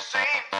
same.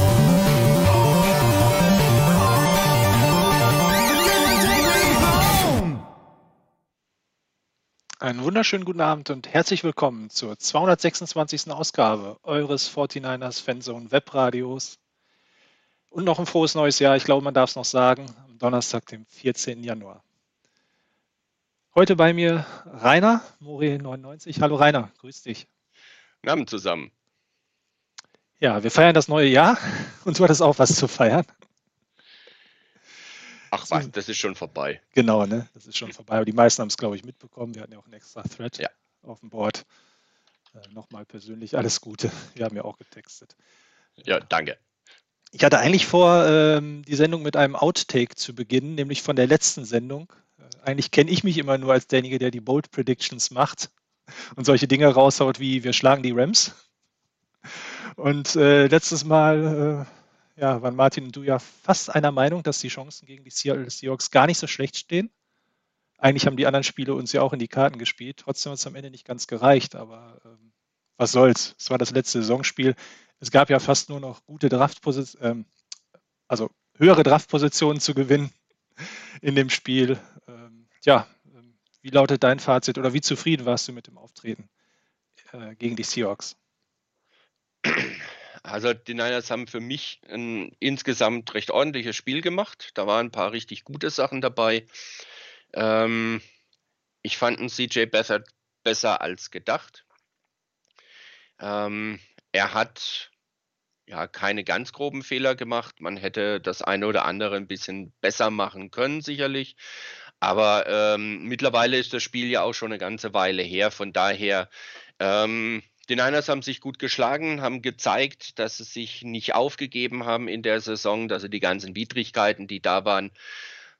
Einen wunderschönen guten Abend und herzlich willkommen zur 226. Ausgabe eures 49ers Fanzone Webradios. Und noch ein frohes neues Jahr, ich glaube, man darf es noch sagen, am Donnerstag, dem 14. Januar. Heute bei mir Rainer, Mori99. Hallo Rainer, grüß dich. Guten Abend zusammen. Ja, wir feiern das neue Jahr und du hattest auch was zu feiern. Ach was, das ist schon vorbei. Genau, ne? Das ist schon vorbei. Aber die meisten haben es, glaube ich, mitbekommen. Wir hatten ja auch einen extra Thread Ja. auf dem Board. Äh, Nochmal persönlich alles Gute. Wir haben ja auch getextet. Ja, danke. Ich hatte eigentlich vor, ähm, die Sendung mit einem Outtake zu beginnen, nämlich von der letzten Sendung. Äh, eigentlich kenne ich mich immer nur als derjenige, der die Bold Predictions macht und solche Dinge raushaut wie wir schlagen die Rams. Und äh, letztes Mal äh, ja, waren Martin und du ja fast einer Meinung, dass die Chancen gegen die Seattle Seahawks gar nicht so schlecht stehen. Eigentlich haben die anderen Spiele uns ja auch in die Karten gespielt. Trotzdem hat es am Ende nicht ganz gereicht, aber ähm, was soll's. Es war das letzte Saisonspiel. Es gab ja fast nur noch gute Draftpositionen, ähm, also höhere Draftpositionen zu gewinnen in dem Spiel. Ähm, ja, ähm, wie lautet dein Fazit oder wie zufrieden warst du mit dem Auftreten äh, gegen die Seahawks? Also die Niners haben für mich ein insgesamt recht ordentliches Spiel gemacht. Da waren ein paar richtig gute Sachen dabei. Ähm, ich fand einen CJ besser, besser als gedacht. Ähm, er hat ja, keine ganz groben Fehler gemacht. Man hätte das eine oder andere ein bisschen besser machen können, sicherlich. Aber ähm, mittlerweile ist das Spiel ja auch schon eine ganze Weile her. Von daher, ähm, die Niners haben sich gut geschlagen, haben gezeigt, dass sie sich nicht aufgegeben haben in der Saison, dass sie die ganzen Widrigkeiten, die da waren,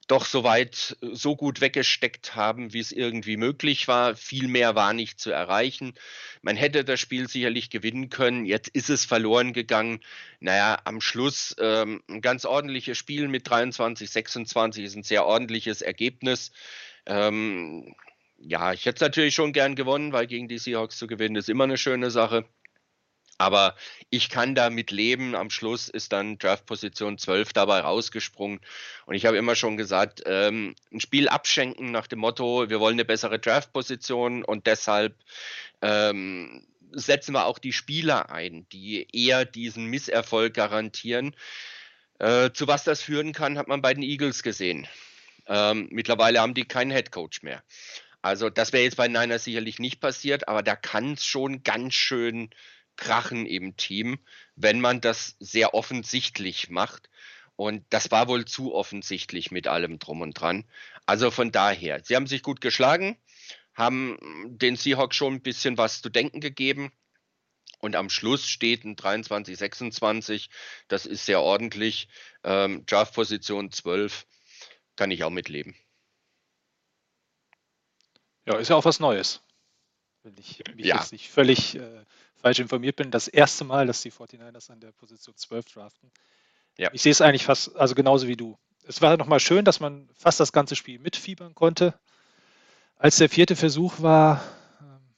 doch soweit äh, so gut weggesteckt haben, wie es irgendwie möglich war. Viel mehr war nicht zu erreichen. Man hätte das Spiel sicherlich gewinnen können. Jetzt ist es verloren gegangen. Naja, am Schluss ähm, ein ganz ordentliches Spiel mit 23, 26 ist ein sehr ordentliches Ergebnis. Ähm, ja, ich hätte es natürlich schon gern gewonnen, weil gegen die Seahawks zu gewinnen ist immer eine schöne Sache. Aber ich kann damit leben. Am Schluss ist dann Draftposition 12 dabei rausgesprungen. Und ich habe immer schon gesagt, ähm, ein Spiel abschenken nach dem Motto, wir wollen eine bessere Draftposition und deshalb ähm, setzen wir auch die Spieler ein, die eher diesen Misserfolg garantieren. Äh, zu was das führen kann, hat man bei den Eagles gesehen. Ähm, mittlerweile haben die keinen Headcoach mehr. Also das wäre jetzt bei Niners sicherlich nicht passiert, aber da kann es schon ganz schön krachen im Team, wenn man das sehr offensichtlich macht. Und das war wohl zu offensichtlich mit allem drum und dran. Also von daher, sie haben sich gut geschlagen, haben den Seahawks schon ein bisschen was zu denken gegeben. Und am Schluss steht ein 23, 26. Das ist sehr ordentlich. Ähm, Draft-Position 12 kann ich auch mitleben. Ja, ist ja auch was Neues. Wenn ich mich ja. jetzt nicht völlig äh, falsch informiert bin, das erste Mal, dass die 49ers an der Position 12 draften. Ja. Ich sehe es eigentlich fast, also genauso wie du. Es war nochmal schön, dass man fast das ganze Spiel mitfiebern konnte. Als der vierte Versuch war, ähm,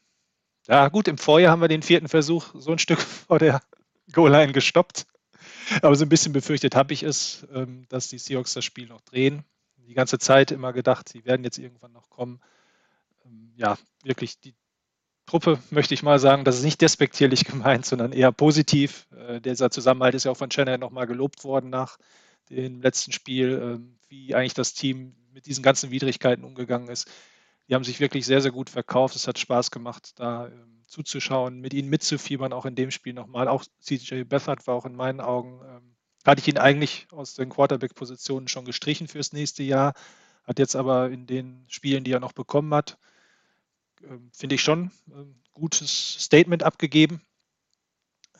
ja gut, im Vorjahr haben wir den vierten Versuch so ein Stück vor der Goal-Line gestoppt. Aber so ein bisschen befürchtet habe ich es, ähm, dass die Seahawks das Spiel noch drehen. Die ganze Zeit immer gedacht, sie werden jetzt irgendwann noch kommen. Ähm, ja, wirklich die Truppe, möchte ich mal sagen. Das ist nicht despektierlich gemeint, sondern eher positiv. Äh, dieser Zusammenhalt ist ja auch von Shannon nochmal gelobt worden nach dem letzten Spiel, äh, wie eigentlich das Team mit diesen ganzen Widrigkeiten umgegangen ist. Die haben sich wirklich sehr, sehr gut verkauft. Es hat Spaß gemacht, da ähm, zuzuschauen, mit ihnen mitzufiebern, auch in dem Spiel nochmal. Auch CJ Bethard war auch in meinen Augen, ähm, hatte ich ihn eigentlich aus den Quarterback-Positionen schon gestrichen fürs nächste Jahr, hat jetzt aber in den Spielen, die er noch bekommen hat, finde ich schon ein ähm, gutes Statement abgegeben,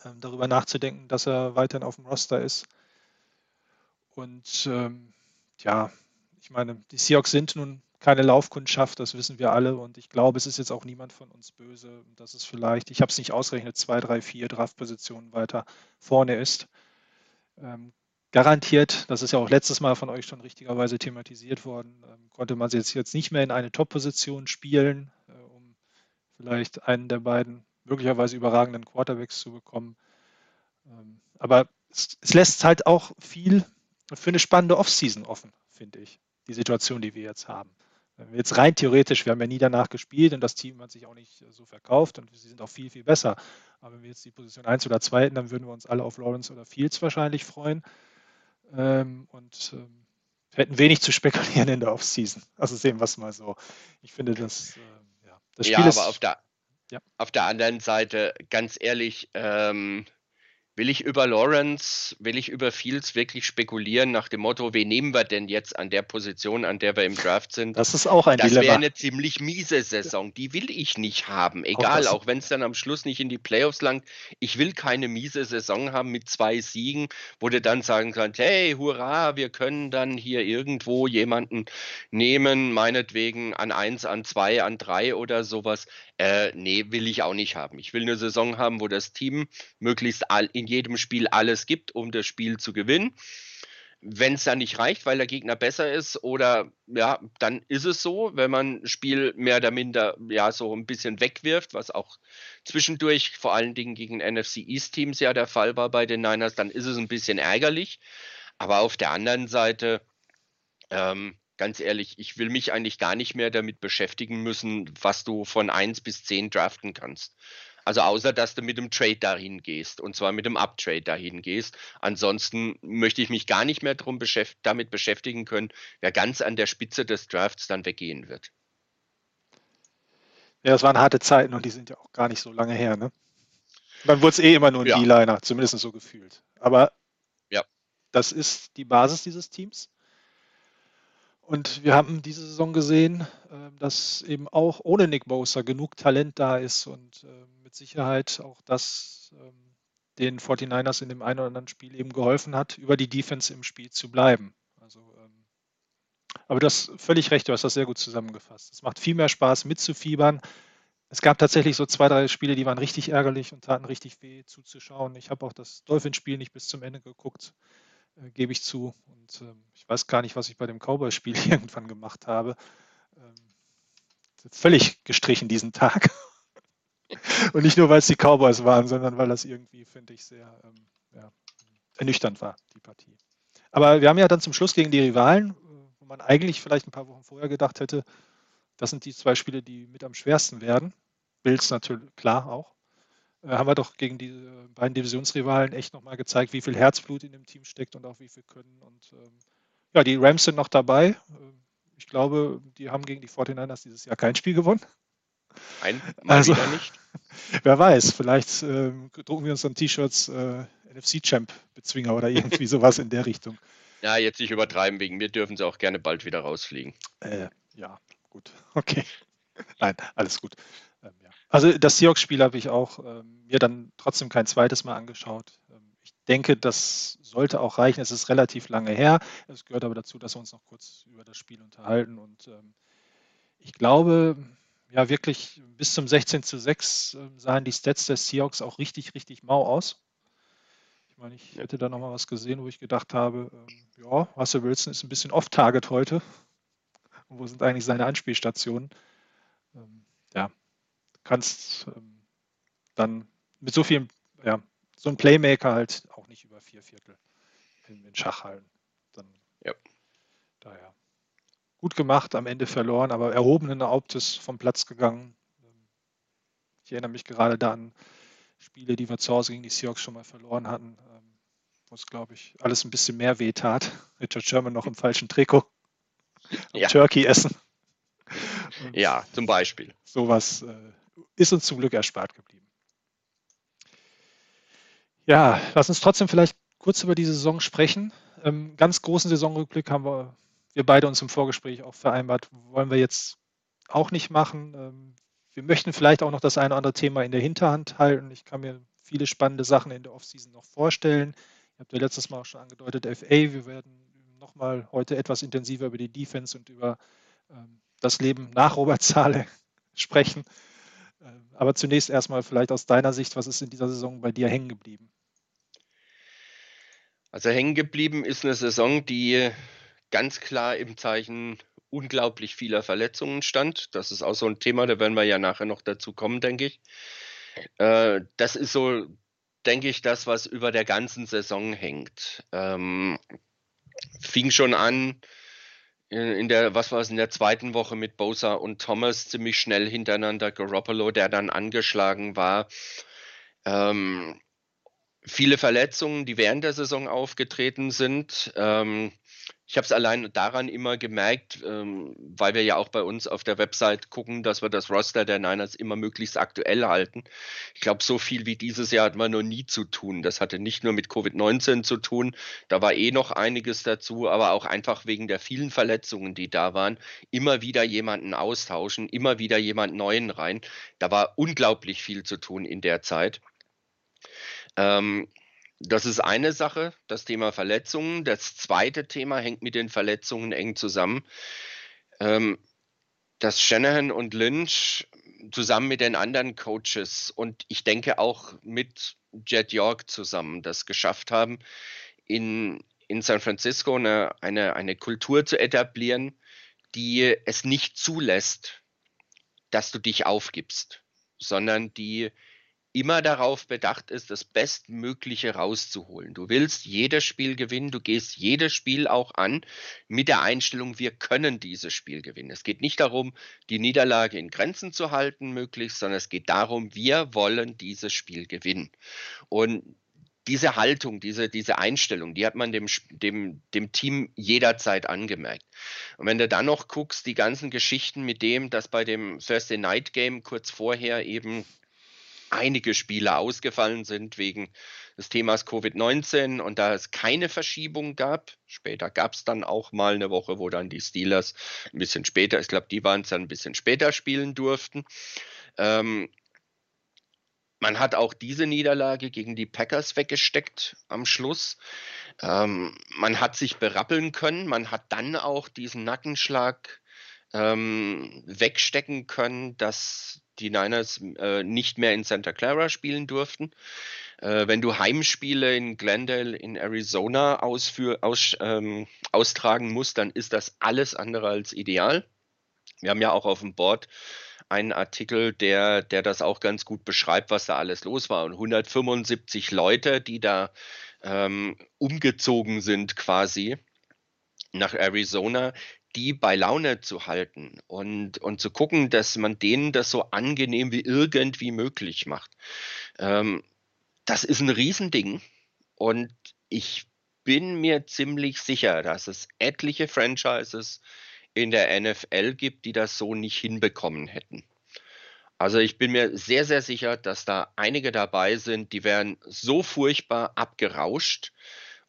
ähm, darüber nachzudenken, dass er weiterhin auf dem Roster ist. Und ähm, ja, ich meine, die Seahawks sind nun keine Laufkundschaft, das wissen wir alle. Und ich glaube, es ist jetzt auch niemand von uns böse, dass es vielleicht, ich habe es nicht ausgerechnet, zwei, drei, vier Draftpositionen weiter vorne ist. Ähm, garantiert, das ist ja auch letztes Mal von euch schon richtigerweise thematisiert worden, ähm, konnte man sie jetzt nicht mehr in eine Top-Position spielen vielleicht einen der beiden möglicherweise überragenden Quarterbacks zu bekommen. Ähm, aber es, es lässt halt auch viel für eine spannende Offseason offen, finde ich, die Situation, die wir jetzt haben. Jetzt rein theoretisch, wir haben ja nie danach gespielt und das Team hat sich auch nicht so verkauft und sie sind auch viel, viel besser. Aber wenn wir jetzt die Position 1 oder 2 hätten, dann würden wir uns alle auf Lawrence oder Fields wahrscheinlich freuen. Ähm, und ähm, hätten wenig zu spekulieren in der Offseason. Also sehen wir es mal so. Ich finde, das, äh, das Spiel ja, ist. Aber auf der, ja. auf der anderen Seite, ganz ehrlich, ähm, Will ich über Lawrence, will ich über Fields wirklich spekulieren nach dem Motto, wen nehmen wir denn jetzt an der Position, an der wir im Draft sind? Das ist auch ein das wäre eine ziemlich miese Saison. Die will ich nicht haben. Egal, auch, auch wenn es dann am Schluss nicht in die Playoffs langt. Ich will keine miese Saison haben mit zwei Siegen, wo du dann sagen kannst, hey, hurra, wir können dann hier irgendwo jemanden nehmen, meinetwegen an eins, an zwei, an drei oder sowas. Äh, nee, will ich auch nicht haben. Ich will eine Saison haben, wo das Team möglichst all, in jedem Spiel alles gibt, um das Spiel zu gewinnen. Wenn es dann nicht reicht, weil der Gegner besser ist, oder ja, dann ist es so, wenn man ein Spiel mehr oder minder ja so ein bisschen wegwirft, was auch zwischendurch vor allen Dingen gegen NFC East Teams ja der Fall war bei den Niners, dann ist es ein bisschen ärgerlich. Aber auf der anderen Seite, ähm, ganz ehrlich, ich will mich eigentlich gar nicht mehr damit beschäftigen müssen, was du von 1 bis 10 draften kannst. Also außer, dass du mit dem Trade dahin gehst und zwar mit dem Uptrade dahin gehst. Ansonsten möchte ich mich gar nicht mehr drum beschäft damit beschäftigen können, wer ganz an der Spitze des Drafts dann weggehen wird. Ja, das waren harte Zeiten und die sind ja auch gar nicht so lange her, ne? Dann wurde es eh immer nur ein Ja. D-Liner, zumindest so gefühlt. Aber Ja. das ist die Basis dieses Teams. Und wir haben diese Saison gesehen, ähm, dass eben auch ohne Nick Bosa genug Talent da ist und ähm, mit Sicherheit auch das ähm, den 49ers in dem einen oder anderen Spiel eben geholfen hat, über die Defense im Spiel zu bleiben. Also, aber das völlig recht, du hast das sehr gut zusammengefasst. Es macht viel mehr Spaß mitzufiebern. Es gab tatsächlich so zwei, drei Spiele, die waren richtig ärgerlich und taten richtig weh zuzuschauen. Ich habe auch das Dolphins-Spiel nicht bis zum Ende geguckt, äh, gebe ich zu. Und ähm, ich weiß gar nicht, was ich bei dem Cowboy-Spiel irgendwann gemacht habe. Ähm, völlig gestrichen diesen Tag. Und nicht nur, weil es die Cowboys waren, sondern weil das irgendwie, finde ich, sehr ähm, ja, ernüchternd war, die Partie. Aber wir haben ja dann zum Schluss gegen die Rivalen, äh, wo man eigentlich vielleicht ein paar Wochen vorher gedacht hätte, das sind die zwei Spiele, die mit am schwersten werden. Bills natürlich, klar auch. Äh, haben wir doch gegen die äh, beiden Divisionsrivalen echt nochmal gezeigt, wie viel Herzblut in dem Team steckt und auch wie viel können. Und ähm, ja, die Rams sind noch dabei. Ähm, ich glaube, die haben gegen die 49ers dieses Jahr kein Spiel gewonnen. Nein, mal Also- wieder nicht. Wer weiß, vielleicht ähm, drucken wir uns dann T-Shirts äh, NFC-Champ-Bezwinger oder irgendwie sowas in der Richtung. Ja, jetzt nicht übertreiben, wegen mir dürfen sie auch gerne bald wieder rausfliegen. Äh, ja, gut. Okay. Nein, alles gut. Also das Seahawks-Spiel habe ich auch ähm, mir dann trotzdem kein zweites Mal angeschaut. Ähm, ich denke, das sollte auch reichen. Es ist relativ lange her. Es gehört aber dazu, dass wir uns noch kurz über das Spiel unterhalten. Und ähm, ich glaube, ja, wirklich bis zum 16 zu 6 ähm, sahen die Stats der Seahawks auch richtig, richtig mau aus. Ich meine, ich hätte da nochmal was gesehen, wo ich gedacht habe, ähm, ja, Russell Wilson ist ein bisschen off-target heute. Und wo sind eigentlich seine Anspielstationen? Kannst ähm, dann mit so viel, ja, so ein Playmaker halt auch nicht über vier Viertel in, in Schach halten. Dann, Ja. Daher gut gemacht, am Ende verloren, aber erhobenen Hauptes vom Platz gegangen. Ich erinnere mich gerade da an Spiele, die wir zu Hause gegen die Seahawks schon mal verloren hatten, ähm, wo es, glaube ich, alles ein bisschen mehr weh tat. Richard Sherman noch im falschen Trikot. Ja. Turkey essen. Und Ja, zum Beispiel. Sowas äh, ist uns zum Glück erspart geblieben. Ja, lass uns trotzdem vielleicht kurz über die Saison sprechen. Ähm, ganz großen Saisonrückblick haben wir, wir beide uns im Vorgespräch auch vereinbart, wollen wir jetzt auch nicht machen. Ähm, wir möchten vielleicht auch noch das eine oder andere Thema in der Hinterhand halten. Ich kann mir viele spannende Sachen in der Offseason noch vorstellen. Ihr habt ja letztes Mal auch schon angedeutet, FA. Wir werden nochmal heute etwas intensiver über die Defense und über ähm, das Leben nach Robert Zahle sprechen. Aber zunächst erstmal vielleicht aus deiner Sicht, was ist in dieser Saison bei dir hängen geblieben? Also hängen geblieben ist eine Saison, die ganz klar im Zeichen unglaublich vieler Verletzungen stand. Das ist auch so ein Thema, da werden wir ja nachher noch dazu kommen, denke ich. Äh, das ist so, denke ich, das, was über der ganzen Saison hängt. Ähm, fing schon an in, in der, was war es, in der zweiten Woche mit Bosa und Thomas ziemlich schnell hintereinander. Garoppolo, der dann angeschlagen war. Ähm, viele Verletzungen, die während der Saison aufgetreten sind. Ähm, ich habe es allein daran immer gemerkt, ähm, weil wir ja auch bei uns auf der Website gucken, dass wir das Roster der Niners immer möglichst aktuell halten. Ich glaube, so viel wie dieses Jahr hatten wir noch nie zu tun. Das hatte nicht nur mit Covid-19 zu tun, da war eh noch einiges dazu, aber auch einfach wegen der vielen Verletzungen, die da waren, immer wieder jemanden austauschen, immer wieder jemand Neuen rein. Da war unglaublich viel zu tun in der Zeit. Ähm, das ist eine Sache, das Thema Verletzungen. Das zweite Thema hängt mit den Verletzungen eng zusammen. Ähm, dass Shanahan und Lynch zusammen mit den anderen Coaches und ich denke auch mit Jet York zusammen das geschafft haben, in, in San Francisco eine, eine, eine Kultur zu etablieren, die es nicht zulässt, dass du dich aufgibst, sondern die immer darauf bedacht ist, das Bestmögliche rauszuholen. Du willst jedes Spiel gewinnen, du gehst jedes Spiel auch an mit der Einstellung, wir können dieses Spiel gewinnen. Es geht nicht darum, die Niederlage in Grenzen zu halten, möglichst, sondern es geht darum, wir wollen dieses Spiel gewinnen. Und diese Haltung, diese, diese Einstellung, die hat man dem, dem, dem Team jederzeit angemerkt. Und wenn du dann noch guckst, die ganzen Geschichten mit dem, dass bei dem Thursday Night Game kurz vorher eben einige Spiele ausgefallen sind wegen des Themas Covid-19 und da es keine Verschiebung gab. Später gab es dann auch mal eine Woche, wo dann die Steelers ein bisschen später, ich glaube, die waren es dann ein bisschen später spielen durften. Ähm, man hat auch diese Niederlage gegen die Packers weggesteckt am Schluss. Ähm, man hat sich berappeln können. Man hat dann auch diesen Nackenschlag ähm, wegstecken können, dass die Niners äh, nicht mehr in Santa Clara spielen durften. Äh, wenn du Heimspiele in Glendale in Arizona ausführ, aus, ähm, austragen musst, dann ist das alles andere als ideal. Wir haben ja auch auf dem Board einen Artikel, der, der das auch ganz gut beschreibt, was da alles los war. Und 175 Leute, die da ähm, umgezogen sind quasi nach Arizona, die bei Laune zu halten und, und zu gucken, dass man denen das so angenehm wie irgendwie möglich macht. Ähm, das ist ein Riesending und ich bin mir ziemlich sicher, dass es etliche Franchises in der NFL gibt, die das so nicht hinbekommen hätten. Also ich bin mir sehr, sehr sicher, dass da einige dabei sind, die wären so furchtbar abgerauscht,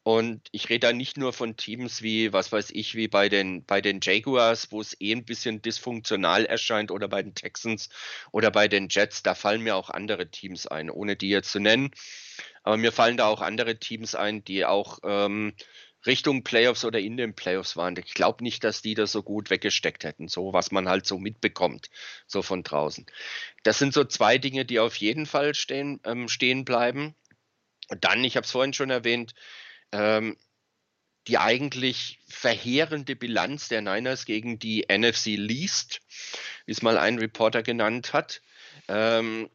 und ich rede da nicht nur von Teams wie, was weiß ich, wie bei den, bei den Jaguars, wo es eh ein bisschen dysfunktional erscheint, oder bei den Texans oder bei den Jets. Da fallen mir auch andere Teams ein, ohne die jetzt zu nennen. Aber mir fallen da auch andere Teams ein, die auch ähm, Richtung Playoffs oder in den Playoffs waren. Ich glaube nicht, dass die das so gut weggesteckt hätten, so was man halt so mitbekommt, so von draußen. Das sind so zwei Dinge, die auf jeden Fall stehen, ähm, stehen bleiben. Und dann, ich habe es vorhin schon erwähnt, ähm, die eigentlich verheerende Bilanz der Niners gegen die NFC Least, wie es mal ein Reporter genannt hat. Ähm,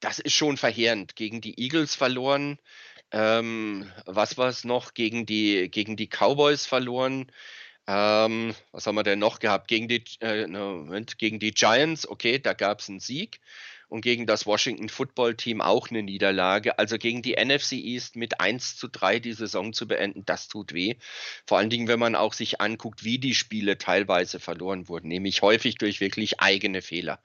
das ist schon verheerend. Gegen die Eagles verloren. Ähm, was war es noch? Gegen die, gegen die Cowboys verloren. Ähm, was haben wir denn noch gehabt? Gegen die, äh, Moment, gegen die Giants, okay, da gab es einen Sieg und gegen das Washington Football Team auch eine Niederlage. Also gegen die NFC East mit 1 zu 3 die Saison zu beenden, das tut weh. Vor allen Dingen, wenn man auch sich anguckt, wie die Spiele teilweise verloren wurden, nämlich häufig durch wirklich eigene Fehler.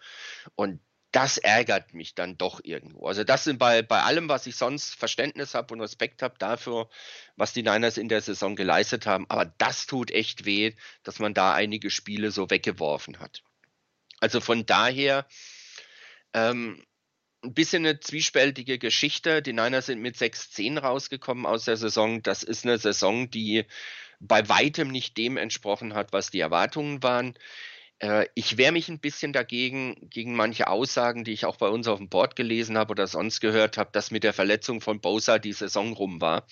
Und das ärgert mich dann doch irgendwo. Also das sind bei, bei allem, was ich sonst Verständnis habe und Respekt habe dafür, was die Niners in der Saison geleistet haben. Aber das tut echt weh, dass man da einige Spiele so weggeworfen hat. Also von daher ähm, ein bisschen eine zwiespältige Geschichte. Die Niners sind mit 6-10 rausgekommen aus der Saison. Das ist eine Saison, die bei weitem nicht dem entsprochen hat, was die Erwartungen waren. Äh, ich wehre mich ein bisschen dagegen, gegen manche Aussagen, die ich auch bei uns auf dem Board gelesen habe oder sonst gehört habe, dass mit der Verletzung von Bosa die Saison rum war.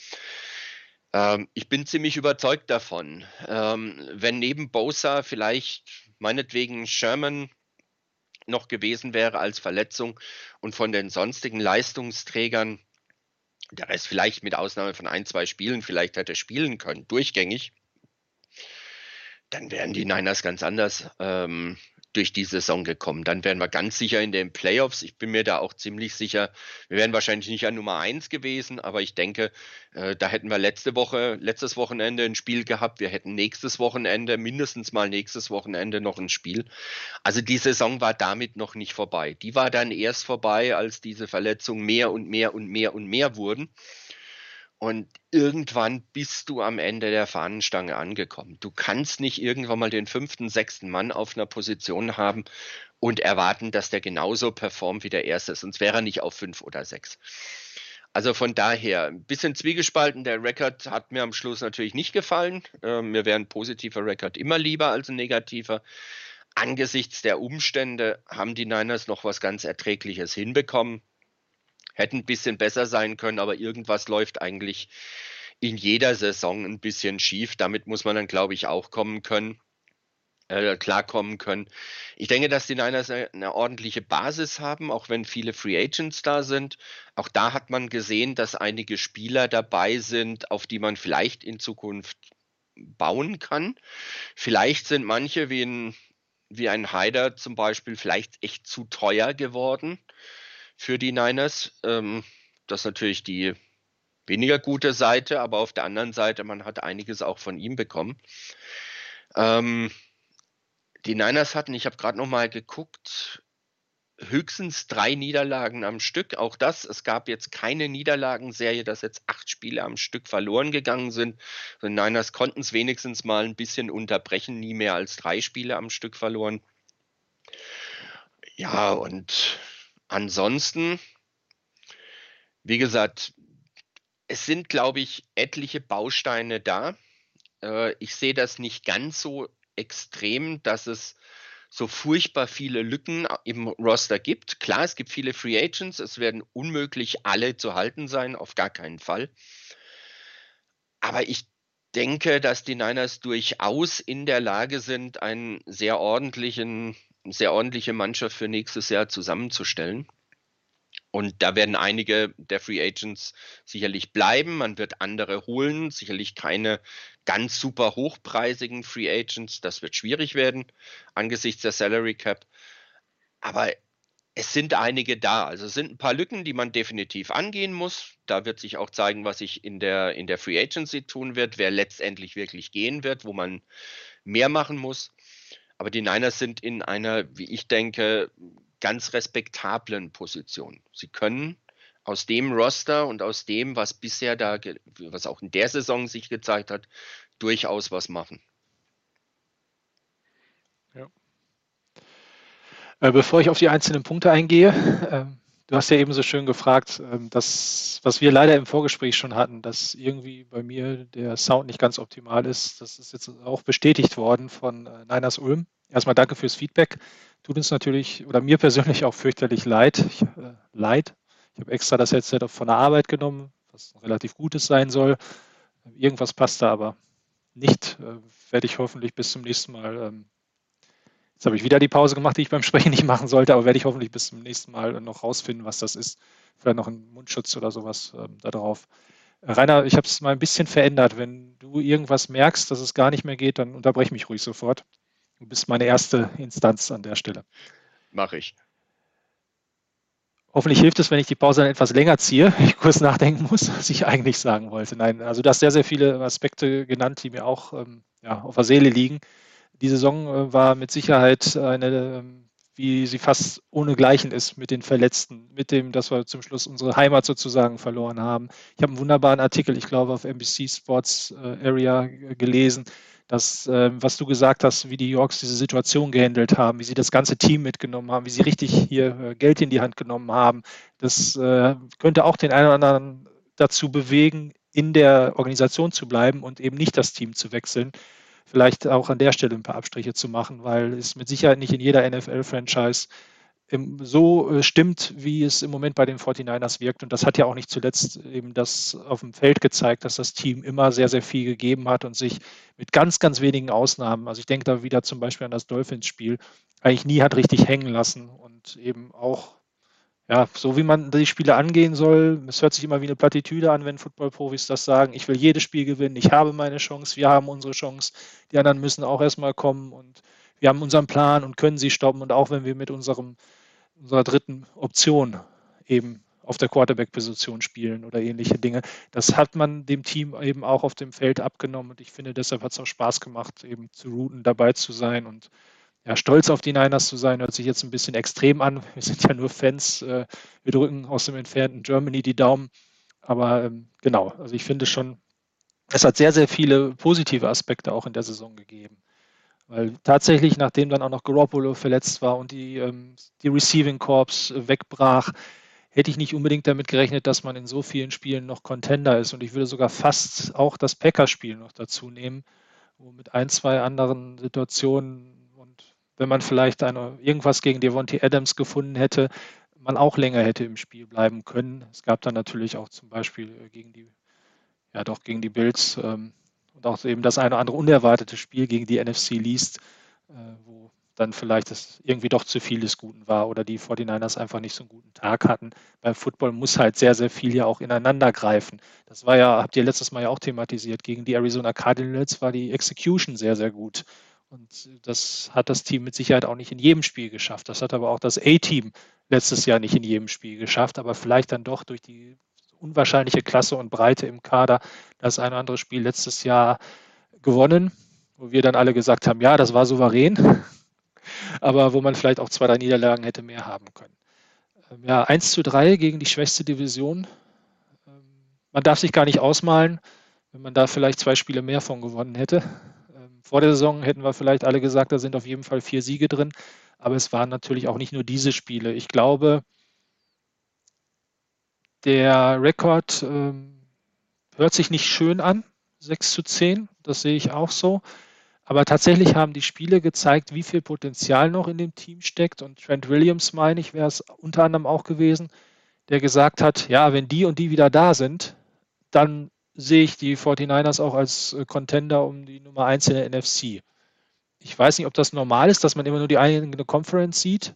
Ähm, ich bin ziemlich überzeugt davon. Ähm, wenn neben Bosa vielleicht meinetwegen Sherman noch gewesen wäre als Verletzung und von den sonstigen Leistungsträgern, der Rest vielleicht mit Ausnahme von ein, zwei Spielen vielleicht hätte spielen können, durchgängig, dann wären die Niners ganz anders ähm, durch die Saison gekommen. Dann wären wir ganz sicher in den Playoffs. Ich bin mir da auch ziemlich sicher, wir wären wahrscheinlich nicht an Nummer eins gewesen, aber ich denke, äh, da hätten wir letzte Woche, letztes Wochenende ein Spiel gehabt. Wir hätten nächstes Wochenende, mindestens mal nächstes Wochenende noch ein Spiel. Also die Saison war damit noch nicht vorbei. Die war dann erst vorbei, als diese Verletzungen mehr und mehr und mehr und mehr wurden. Und irgendwann bist du am Ende der Fahnenstange angekommen. Du kannst nicht irgendwann mal den fünften, sechsten Mann auf einer Position haben und erwarten, dass der genauso performt wie der erste, sonst wäre er nicht auf fünf oder sechs. Also von daher, ein bisschen zwiegespalten. Der Rekord hat mir am Schluss natürlich nicht gefallen. Äh, mir wäre ein positiver Rekord immer lieber als ein negativer. Angesichts der Umstände haben die Niners noch was ganz Erträgliches hinbekommen hätten ein bisschen besser sein können, aber irgendwas läuft eigentlich in jeder Saison ein bisschen schief. Damit muss man dann, glaube ich, auch kommen können, äh, klarkommen können. Ich denke, dass die Niners eine, eine, ordentliche Basis haben, auch wenn viele Free Agents da sind. Auch da hat man gesehen, dass einige Spieler dabei sind, auf die man vielleicht in Zukunft bauen kann. Vielleicht sind manche wie ein, wie ein Haider zum Beispiel vielleicht echt zu teuer geworden für die Niners. Ähm, das ist natürlich die weniger gute Seite, aber auf der anderen Seite, man hat einiges auch von ihm bekommen. Ähm, die Niners hatten, ich habe gerade noch mal geguckt, höchstens drei Niederlagen am Stück. Auch das, es gab jetzt keine Niederlagenserie, dass jetzt acht Spiele am Stück verloren gegangen sind. Die Niners konnten es wenigstens mal ein bisschen unterbrechen, nie mehr als drei Spiele am Stück verloren. Ja, und ansonsten, wie gesagt, es sind, glaube ich, etliche Bausteine da. Äh, ich sehe das nicht ganz so extrem, dass es so furchtbar viele Lücken im Roster gibt. Klar, es gibt viele Free Agents, es werden unmöglich alle zu halten sein, auf gar keinen Fall. Aber ich denke, dass die Niners durchaus in der Lage sind, einen sehr ordentlichen, sehr ordentliche Mannschaft für nächstes Jahr zusammenzustellen. Und da werden einige der Free Agents sicherlich bleiben. Man wird andere holen. Sicherlich keine ganz super hochpreisigen Free Agents. Das wird schwierig werden angesichts der Salary Cap. Aber es sind einige da. Also es sind ein paar Lücken, die man definitiv angehen muss. Da wird sich auch zeigen, was sich in der, in der Free Agency tun wird, wer letztendlich wirklich gehen wird, wo man mehr machen muss. Aber die Niners sind in einer, wie ich denke, ganz respektablen Position. Sie können aus dem Roster und aus dem, was bisher da, was auch in der Saison sich gezeigt hat, durchaus was machen. Ja. Äh, bevor ich auf die einzelnen Punkte eingehe, äh, du hast ja eben so schön gefragt, äh, dass, was wir leider im Vorgespräch schon hatten, dass irgendwie bei mir der Sound nicht ganz optimal ist. Das ist jetzt auch bestätigt worden von äh, Niners Ulm. Erstmal danke fürs Feedback. Tut uns natürlich oder mir persönlich auch fürchterlich leid. Ich, äh, leid. Ich habe extra das Headset von der Arbeit genommen, was relativ Gutes sein soll. Irgendwas passt da aber nicht. Äh, werde ich hoffentlich bis zum nächsten Mal. Ähm, jetzt habe ich wieder die Pause gemacht, die ich beim Sprechen nicht machen sollte, aber werde ich hoffentlich bis zum nächsten Mal noch rausfinden, was das ist. Vielleicht noch ein Mundschutz oder sowas ähm, da drauf. Rainer, ich habe es mal ein bisschen verändert. Wenn du irgendwas merkst, dass es gar nicht mehr geht, dann unterbrech mich ruhig sofort. Du bist meine erste Instanz an der Stelle. Mache ich. Hoffentlich hilft es, wenn ich die Pause dann etwas länger ziehe, ich kurz nachdenken muss, was ich eigentlich sagen wollte. Nein, also du hast sehr, sehr viele Aspekte genannt, die mir auch ähm, ja, auf der Seele liegen. Die Saison äh, war mit Sicherheit eine, ähm, wie sie fast ohne Gleichen ist mit den Verletzten, mit dem, dass wir zum Schluss unsere Heimat sozusagen verloren haben. Ich habe einen wunderbaren Artikel, ich glaube, auf NBC Sports äh, Area gelesen, das, äh, was du gesagt hast, wie die Yorks diese Situation gehandelt haben, wie sie das ganze Team mitgenommen haben, wie sie richtig hier äh, Geld in die Hand genommen haben, das könnte auch den einen oder anderen dazu bewegen, in der Organisation zu bleiben und eben nicht das Team zu wechseln. Vielleicht auch an der Stelle ein paar Abstriche zu machen, weil es mit Sicherheit nicht in jeder NFL-Franchise so äh, stimmt, wie es im Moment bei den 49ers wirkt. Und das hat ja auch nicht zuletzt eben das auf dem Feld gezeigt, dass das Team immer sehr, sehr viel gegeben hat und sich mit ganz, ganz wenigen Ausnahmen, also ich denke da wieder zum Beispiel an das Dolphins-Spiel, eigentlich nie hat richtig hängen lassen und eben auch, ja, so wie man die Spiele angehen soll, es hört sich immer wie eine Plattitüde an, wenn Footballprofis das sagen, ich will jedes Spiel gewinnen, ich habe meine Chance, wir haben unsere Chance, die anderen müssen auch erstmal kommen und wir haben unseren Plan und können sie stoppen. Und auch wenn wir mit unserem unserer dritten Option eben auf der Quarterback-Position spielen oder ähnliche Dinge. Das hat man dem Team eben auch auf dem Feld abgenommen. Und ich finde, deshalb hat es auch Spaß gemacht, eben zu routen, dabei zu sein und ja, stolz auf die Niners zu sein, hört sich jetzt ein bisschen extrem an. Wir sind ja nur Fans. Äh, wir drücken aus dem entfernten Germany die Daumen. Aber ähm, genau, also ich finde schon, es hat sehr, sehr viele positive Aspekte auch in der Saison gegeben. Weil tatsächlich, nachdem dann auch noch Garoppolo verletzt war und die, ähm, die Receiving Corps wegbrach, hätte ich nicht unbedingt damit gerechnet, dass man in so vielen Spielen noch Contender ist. Und ich würde sogar fast auch das Packers-Spiel noch dazu nehmen, wo mit ein, zwei anderen Situationen wenn man vielleicht eine, irgendwas gegen Devontae Adams gefunden hätte, man auch länger hätte im Spiel bleiben können. Es gab dann natürlich auch zum Beispiel äh, gegen die, ja doch gegen die Bills ähm, und auch eben das eine oder andere unerwartete Spiel gegen die NFC liest, äh, wo dann vielleicht das irgendwie doch zu viel des Guten war oder die 49ers einfach nicht so einen guten Tag hatten. Beim Football muss halt sehr, sehr viel ja auch ineinander greifen. Das war ja, habt ihr letztes Mal ja auch thematisiert, gegen die Arizona Cardinals war die Execution sehr, sehr gut. Und das hat das Team mit Sicherheit auch nicht in jedem Spiel geschafft. Das hat aber auch das A-Team letztes Jahr nicht in jedem Spiel geschafft, aber vielleicht dann doch durch die unwahrscheinliche Klasse und Breite im Kader das ein oder andere Spiel letztes Jahr gewonnen, wo wir dann alle gesagt haben, ja, das war souverän. aber wo man vielleicht auch zwei, drei Niederlagen hätte mehr haben können. Ähm, ja, 1 zu 3 gegen die schwächste Division. Ähm, man darf sich gar nicht ausmalen, wenn man da vielleicht zwei Spiele mehr von gewonnen hätte. Vor der Saison hätten wir vielleicht alle gesagt, da sind auf jeden Fall vier Siege drin. Aber es waren natürlich auch nicht nur diese Spiele. Ich glaube, der Rekord ähm, hört sich nicht schön an, 6 zu 10, das sehe ich auch so. Aber tatsächlich haben die Spiele gezeigt, wie viel Potenzial noch in dem Team steckt. Und Trent Williams, meine ich, wäre es unter anderem auch gewesen, der gesagt hat, ja, wenn die und die wieder da sind, dann sehe ich die 49ers auch als äh, Contender um die Nummer 1 in der NFC. Ich weiß nicht, ob das normal ist, dass man immer nur die eigene Conference sieht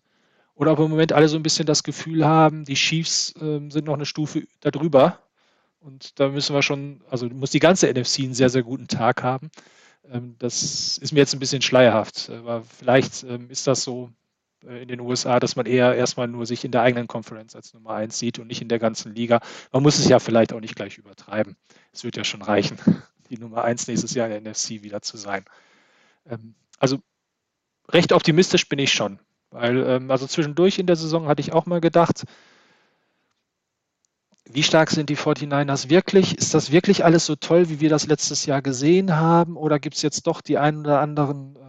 oder ob im Moment alle so ein bisschen das Gefühl haben, die Chiefs äh, sind noch eine Stufe darüber. Und da müssen wir schon, also muss die ganze NFC einen sehr, sehr guten Tag haben. Ähm, das ist mir jetzt ein bisschen schleierhaft. Aber vielleicht ähm, ist das so äh, in den USA, dass man eher erstmal nur sich in der eigenen Conference als Nummer 1 sieht und nicht in der ganzen Liga. Man muss es ja vielleicht auch nicht gleich übertreiben. Es wird ja schon reichen, die Nummer 1 nächstes Jahr in der NFC wieder zu sein. Ähm, also recht optimistisch bin ich schon. Weil, also zwischendurch in der Saison hatte ich auch mal gedacht, wie stark sind die 49ers wirklich? Ist das wirklich alles so toll, wie wir das letztes Jahr gesehen haben? Oder gibt es jetzt doch die ein oder anderen ähm,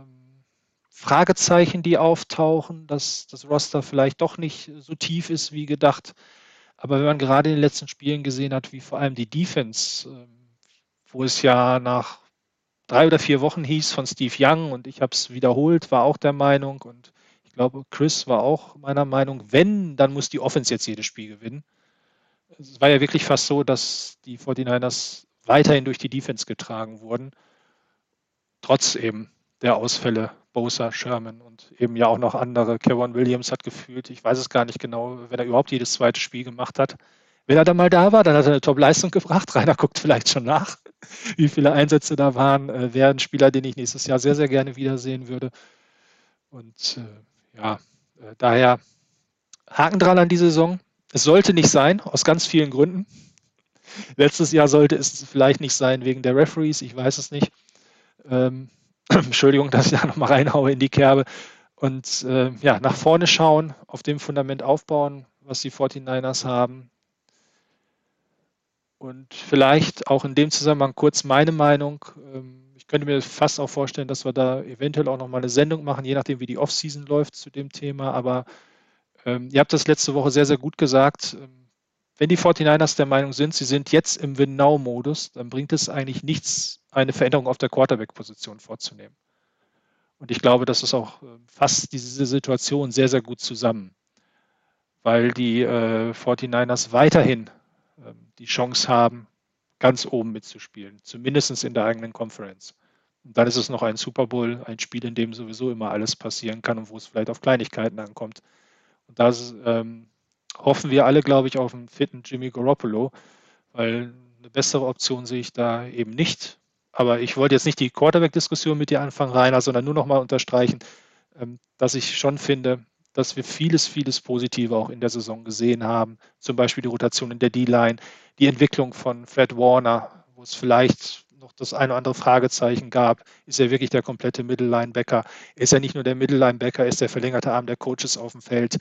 Fragezeichen, die auftauchen, dass das Roster vielleicht doch nicht so tief ist wie gedacht? Aber wenn man gerade in den letzten Spielen gesehen hat, wie vor allem die Defense, ähm, wo es ja nach drei oder vier Wochen hieß von Steve Young und ich habe es wiederholt, war auch der Meinung und ich glaube, Chris war auch meiner Meinung, wenn, dann muss die Offense jetzt jedes Spiel gewinnen es war ja wirklich fast so, dass die 49ers weiterhin durch die Defense getragen wurden, trotz eben der Ausfälle Bosa, Sherman und eben ja auch noch andere. Kevin Williams hat gefühlt, ich weiß es gar nicht genau, wenn er überhaupt jedes zweite Spiel gemacht hat. Wenn er dann mal da war, dann hat er eine Top-Leistung gebracht. Rainer guckt vielleicht schon nach, wie viele Einsätze da waren. Äh, Wäre ein Spieler, den ich nächstes Jahr sehr, sehr gerne wiedersehen würde. Und äh, ja, äh, daher Haken dran an die Saison. Es sollte nicht sein, aus ganz vielen Gründen. Letztes Jahr sollte es vielleicht nicht sein wegen der Referees, ich weiß es nicht. Ähm, Entschuldigung, dass ich da nochmal reinhaue in die Kerbe. Und äh, ja, nach vorne schauen, auf dem Fundament aufbauen, was die 49ers haben. Und vielleicht auch in dem Zusammenhang kurz meine Meinung. Ähm, ich könnte mir fast auch vorstellen, dass wir da eventuell auch nochmal eine Sendung machen, je nachdem, wie die Offseason läuft zu dem Thema. Aber ähm, ihr habt das letzte Woche sehr, sehr gut gesagt. Wenn die 49ers der Meinung sind, sie sind jetzt im Win-Now-Modus, dann bringt es eigentlich nichts, eine Veränderung auf der Quarterback-Position vorzunehmen. Und ich glaube, das ist auch äh, fasst diese Situation sehr, sehr gut zusammen, weil die äh, 49ers weiterhin äh, die Chance haben, ganz oben mitzuspielen, zumindest in der eigenen Conference. Und dann ist es noch ein Super Bowl, ein Spiel, in dem sowieso immer alles passieren kann und wo es vielleicht auf Kleinigkeiten ankommt. Und da ähm, hoffen wir alle, glaube ich, auf einen fitten Jimmy Garoppolo, weil eine bessere Option sehe ich da eben nicht. Aber ich wollte jetzt nicht die Quarterback-Diskussion mit dir anfangen, Rainer, sondern nur noch mal unterstreichen, ähm, dass ich schon finde, dass wir vieles, vieles Positive auch in der Saison gesehen haben. Zum Beispiel die Rotation in der D-Line, die Entwicklung von Fred Warner, wo es vielleicht noch das eine oder andere Fragezeichen gab. Ist er wirklich der komplette Mittellinebacker? Ist er nicht nur der Mittellinebacker, ist der verlängerte Arm der Coaches auf dem Feld?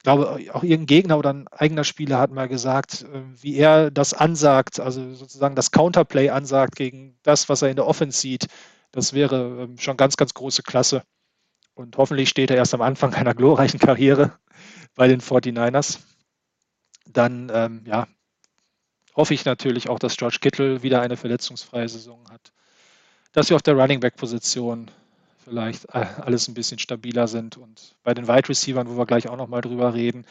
Ich glaube, auch irgendein Gegner oder ein eigener Spieler hat mal gesagt, äh, wie er das ansagt, also sozusagen das Counterplay ansagt gegen das, was er in der Offense sieht. Das wäre ähm, schon ganz, ganz große Klasse. Und hoffentlich steht er erst am Anfang einer glorreichen Karriere bei den 49ers. Dann, ähm, ja, hoffe ich natürlich auch, dass George Kittle wieder eine verletzungsfreie Saison hat. Dass wir auf der Running Back Position vielleicht äh, alles ein bisschen stabiler sind und bei den Wide Receivers, wo wir gleich auch noch mal drüber reden,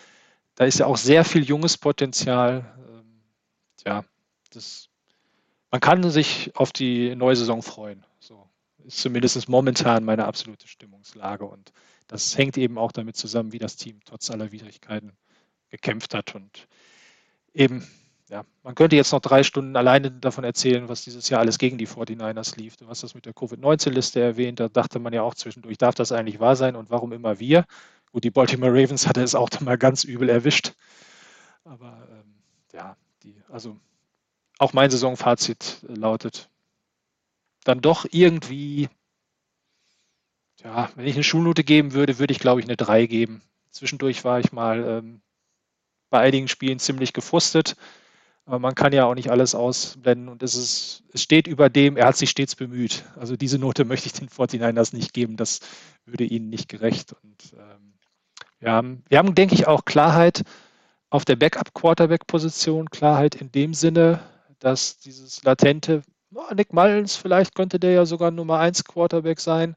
da ist ja auch sehr viel junges Potenzial. Ähm, ja, das, man kann sich auf die neue Saison freuen. So ist zumindest momentan meine absolute Stimmungslage und das hängt eben auch damit zusammen, wie das Team trotz aller Widrigkeiten gekämpft hat und eben ja, man könnte jetzt noch drei Stunden alleine davon erzählen, was dieses Jahr alles gegen die 49ers lief. Du hast das mit der Covid-19-Liste erwähnt, da dachte man ja auch zwischendurch, darf das eigentlich wahr sein und warum immer wir? Gut, die Baltimore Ravens hatte es auch mal ganz übel erwischt. Aber ähm, ja, die, also auch mein Saisonfazit lautet dann doch irgendwie ja, wenn ich eine Schulnote geben würde, würde ich, glaube ich, eine 3 geben. Zwischendurch war ich mal ähm, bei einigen Spielen ziemlich gefrustet. Aber man kann ja auch nicht alles ausblenden und es, ist, es steht über dem, er hat sich stets bemüht. Also diese Note möchte ich den 49ers nicht geben, das würde ihnen nicht gerecht. Und ähm, wir, haben, wir haben, denke ich, auch Klarheit auf der Backup-Quarterback-Position, Klarheit in dem Sinne, dass dieses latente, oh, Nick Mullins, vielleicht könnte der ja sogar Nummer 1 Quarterback sein.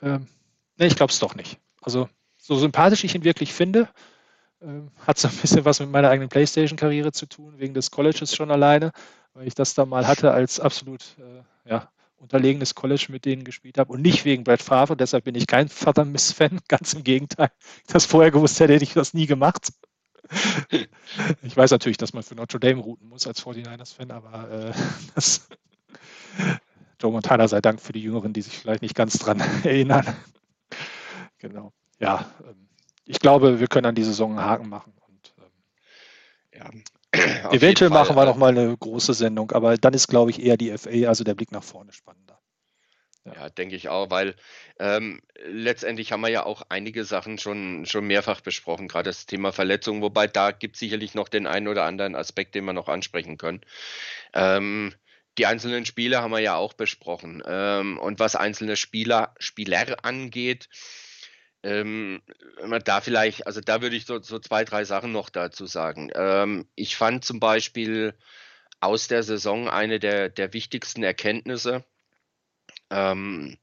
Ähm, ne, ich glaube es doch nicht. Also so sympathisch ich ihn wirklich finde, ähm, hat so ein bisschen was mit meiner eigenen Playstation-Karriere zu tun, wegen des Colleges schon alleine, weil ich das da mal hatte als absolut äh, ja, unterlegenes College mit denen gespielt habe und nicht wegen Brad Favre. Deshalb bin ich kein Vater Miss-Fan, ganz im Gegenteil. Das vorher gewusst hätte, hätte ich das nie gemacht. Ich weiß natürlich, dass man für Notre Dame routen muss als 49ers-Fan, aber äh, das, Joe Montana sei Dank für die Jüngeren, die sich vielleicht nicht ganz dran erinnern. Genau. Ja, ähm, ich glaube, wir können an die Saison einen Haken machen. Und, ähm, ja, eventuell machen wir noch mal eine große Sendung, aber dann ist, glaube ich, eher die FA, also der Blick nach vorne spannender. Ja, ja denke ich auch, weil ähm, letztendlich haben wir ja auch einige Sachen schon, schon mehrfach besprochen, gerade das Thema Verletzungen, wobei da gibt es sicherlich noch den einen oder anderen Aspekt, den wir noch ansprechen können. Ähm, die einzelnen Spiele haben wir ja auch besprochen. Ähm, und was einzelne Spieler, Spieler angeht, ähm, da vielleicht, also da würde ich so, so, zwei, drei Sachen noch dazu sagen. Ähm, ich fand zum Beispiel aus der Saison eine der, der wichtigsten Erkenntnisse. Ähm,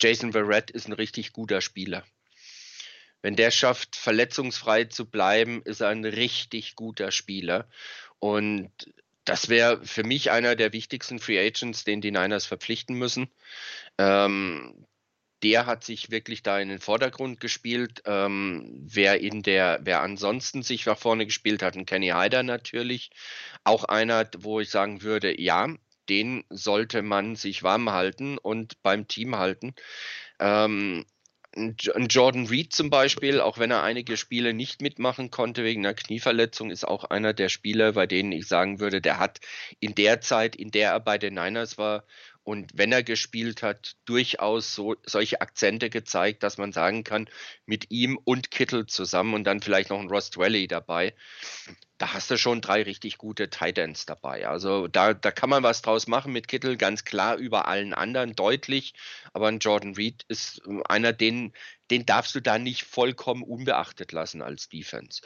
Jason Verrett ist ein richtig guter Spieler. Wenn der schafft, verletzungsfrei zu bleiben, ist er ein richtig guter Spieler. Und das wäre für mich einer der wichtigsten Free Agents, den die Niners verpflichten müssen. Ähm, der hat sich wirklich da in den Vordergrund gespielt. Ähm, wer in der, wer ansonsten sich nach vorne gespielt hat, ein Kenny Hyder natürlich. Auch einer, wo ich sagen würde, ja, den sollte man sich warm halten und beim Team halten. Ähm, Jordan Reed zum Beispiel, auch wenn er einige Spiele nicht mitmachen konnte wegen einer Knieverletzung, ist auch einer der Spieler, bei denen ich sagen würde, der hat in der Zeit, in der er bei den Niners war, und wenn er gespielt hat, durchaus so, solche Akzente gezeigt, dass man sagen kann, mit ihm und Kittel zusammen und dann vielleicht noch ein Ross Dwelly dabei, da hast du schon drei richtig gute Titans dabei. Also da, da kann man was draus machen mit Kittel, ganz klar über allen anderen, deutlich. Aber ein Jordan Reed ist einer, den, den darfst du da nicht vollkommen unbeachtet lassen als Defense.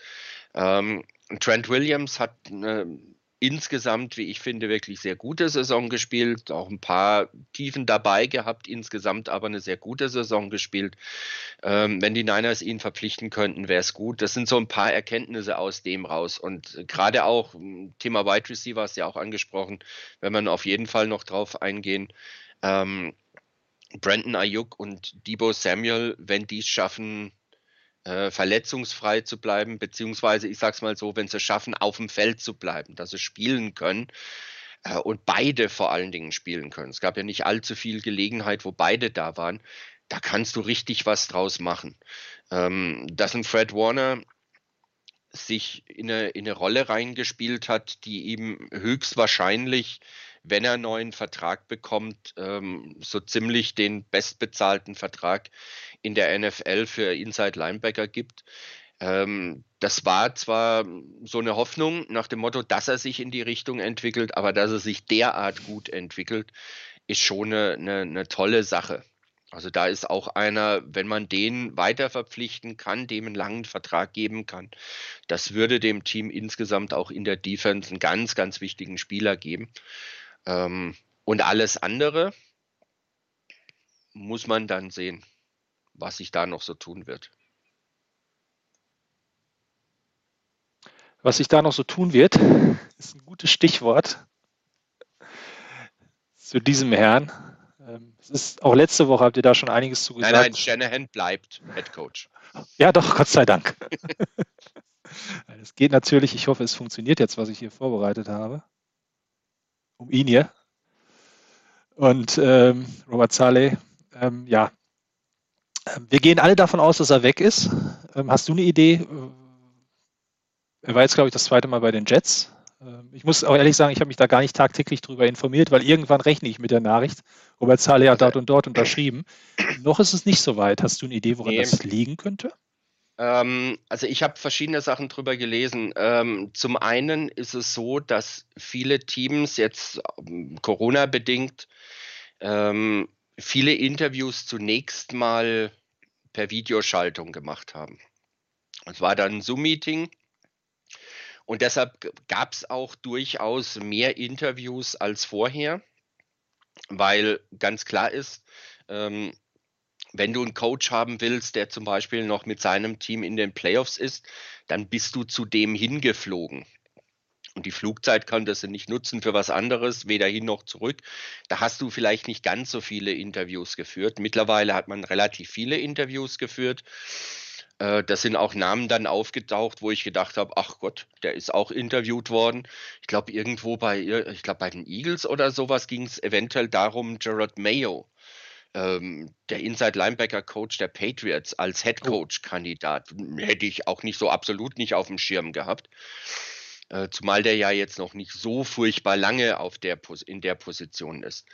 Ähm, Trent Williams hat eine insgesamt, wie ich finde, wirklich sehr gute Saison gespielt, auch ein paar Tiefen dabei gehabt, insgesamt aber eine sehr gute Saison gespielt. Ähm, wenn die Niners ihn verpflichten könnten, wäre es gut. Das sind so ein paar Erkenntnisse aus dem raus. Und gerade auch hm, Thema Wide Receiver ist ja auch angesprochen, wenn man auf jeden Fall noch drauf eingehen. Ähm, Brandon Ayuk und Debo Samuel, wenn die es schaffen, äh, verletzungsfrei zu bleiben, beziehungsweise ich sag's mal so, wenn sie es schaffen, auf dem Feld zu bleiben, dass sie spielen können äh, und beide vor allen Dingen spielen können. Es gab ja nicht allzu viel Gelegenheit, wo beide da waren. Da kannst du richtig was draus machen. Ähm, dass ein Fred Warner sich in eine, in eine Rolle reingespielt hat, die ihm höchstwahrscheinlich wenn er einen neuen Vertrag bekommt, ähm, so ziemlich den bestbezahlten Vertrag in der NFL für Inside Linebacker gibt. Ähm, das war zwar so eine Hoffnung nach dem Motto, dass er sich in die Richtung entwickelt, aber dass er sich derart gut entwickelt, ist schon eine, eine, eine tolle Sache. Also da ist auch einer, wenn man den weiter verpflichten kann, dem einen langen Vertrag geben kann, das würde dem Team insgesamt auch in der Defense einen ganz, ganz wichtigen Spieler geben. Ähm, und alles andere muss man dann sehen, was sich da noch so tun wird. Was sich da noch so tun wird, ist ein gutes Stichwort zu diesem Herrn. Ähm, es ist, auch letzte Woche habt ihr da schon einiges zu gesagt. Nein, nein, Shanahan bleibt Head Coach. Ja, doch, Gott sei Dank. Es geht natürlich, ich hoffe, es funktioniert jetzt, was ich hier vorbereitet habe um ihn hier. Und ähm, Robert Saleh, ähm, ja, ähm, wir gehen alle davon aus, dass er weg ist. Ähm, hast du eine Idee? Er war jetzt, glaube ich, das zweite Mal bei den Jets. Ähm, ich muss auch ehrlich sagen, ich habe mich da gar nicht tagtäglich darüber informiert, weil irgendwann rechne ich mit der Nachricht. Robert Zahle hat dort und dort unterschrieben. Noch ist es nicht so weit. Hast du eine Idee, woran nee. das liegen könnte? Ähm, also ich habe verschiedene Sachen drüber gelesen. Ähm, zum einen ist es so, dass viele Teams jetzt ähm, Corona bedingt ähm, viele Interviews zunächst mal per Videoschaltung gemacht haben. Es war dann ein Zoom-Meeting und deshalb gab es auch durchaus mehr Interviews als vorher, weil ganz klar ist, ähm, wenn du einen Coach haben willst, der zum Beispiel noch mit seinem Team in den Playoffs ist, dann bist du zu dem hingeflogen. Und die Flugzeit konntest du nicht nutzen für was anderes, weder hin noch zurück. Da hast du vielleicht nicht ganz so viele Interviews geführt. Mittlerweile hat man relativ viele Interviews geführt. Äh, da sind auch Namen dann aufgetaucht, wo ich gedacht habe, ach Gott, der ist auch interviewt worden. Ich glaube, irgendwo bei, ich glaube, bei den Eagles oder sowas ging es eventuell darum, Gerard Mayo, ähm, der Inside Linebacker Coach der Patriots als Head oh. Coach Kandidat, hätte ich auch nicht so absolut nicht auf dem Schirm gehabt. Äh, zumal der ja jetzt noch nicht so furchtbar lange auf der, in der Position ist.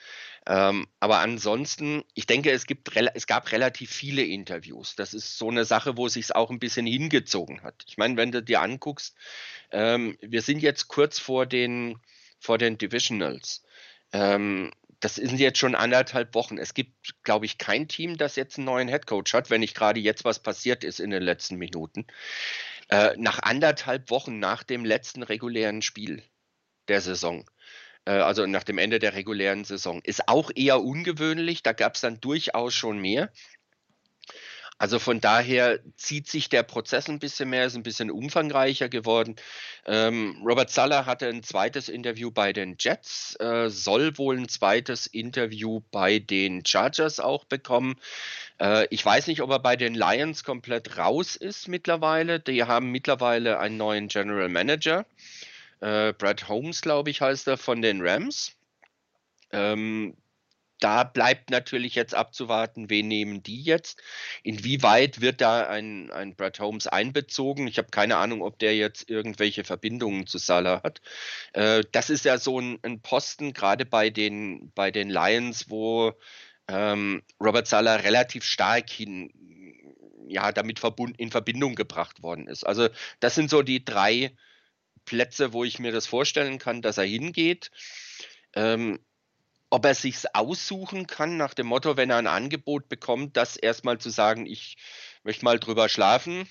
Ähm, aber ansonsten, ich denke, es, gibt, es gab relativ viele Interviews. Das ist so eine Sache, wo es sich auch ein bisschen hingezogen hat. Ich meine, wenn du dir anguckst, ähm, wir sind jetzt kurz vor den, vor den Divisionals. Ähm, das sind jetzt schon anderthalb Wochen. Es gibt, glaube ich, kein Team, das jetzt einen neuen Headcoach hat, wenn nicht gerade jetzt was passiert ist in den letzten Minuten. Äh, nach anderthalb Wochen nach dem letzten regulären Spiel der Saison, äh, also nach dem Ende der regulären Saison, ist auch eher ungewöhnlich. Da gab es dann durchaus schon mehr. Also von daher zieht sich der Prozess ein bisschen mehr, ist ein bisschen umfangreicher geworden. Ähm, Robert Sala hatte ein zweites Interview bei den Jets, äh, soll wohl ein zweites Interview bei den Chargers auch bekommen. Äh, ich weiß nicht, ob er bei den Lions komplett raus ist mittlerweile. Die haben mittlerweile einen neuen General Manager. Äh, Brad Holmes, glaube ich, heißt er, von den Rams. Ähm, da bleibt natürlich jetzt abzuwarten, wen nehmen die jetzt? Inwieweit wird da ein, ein Brad Holmes einbezogen? Ich habe keine Ahnung, ob der jetzt irgendwelche Verbindungen zu Salah hat. Äh, das ist ja so ein, ein Posten, gerade bei den, bei den Lions, wo ähm, Robert Salah relativ stark hin, ja, damit in Verbindung gebracht worden ist. Also das sind so die drei Plätze, wo ich mir das vorstellen kann, dass er hingeht. Ähm, ob er sich aussuchen kann, nach dem Motto, wenn er ein Angebot bekommt, das erstmal zu sagen, ich möchte mal drüber schlafen,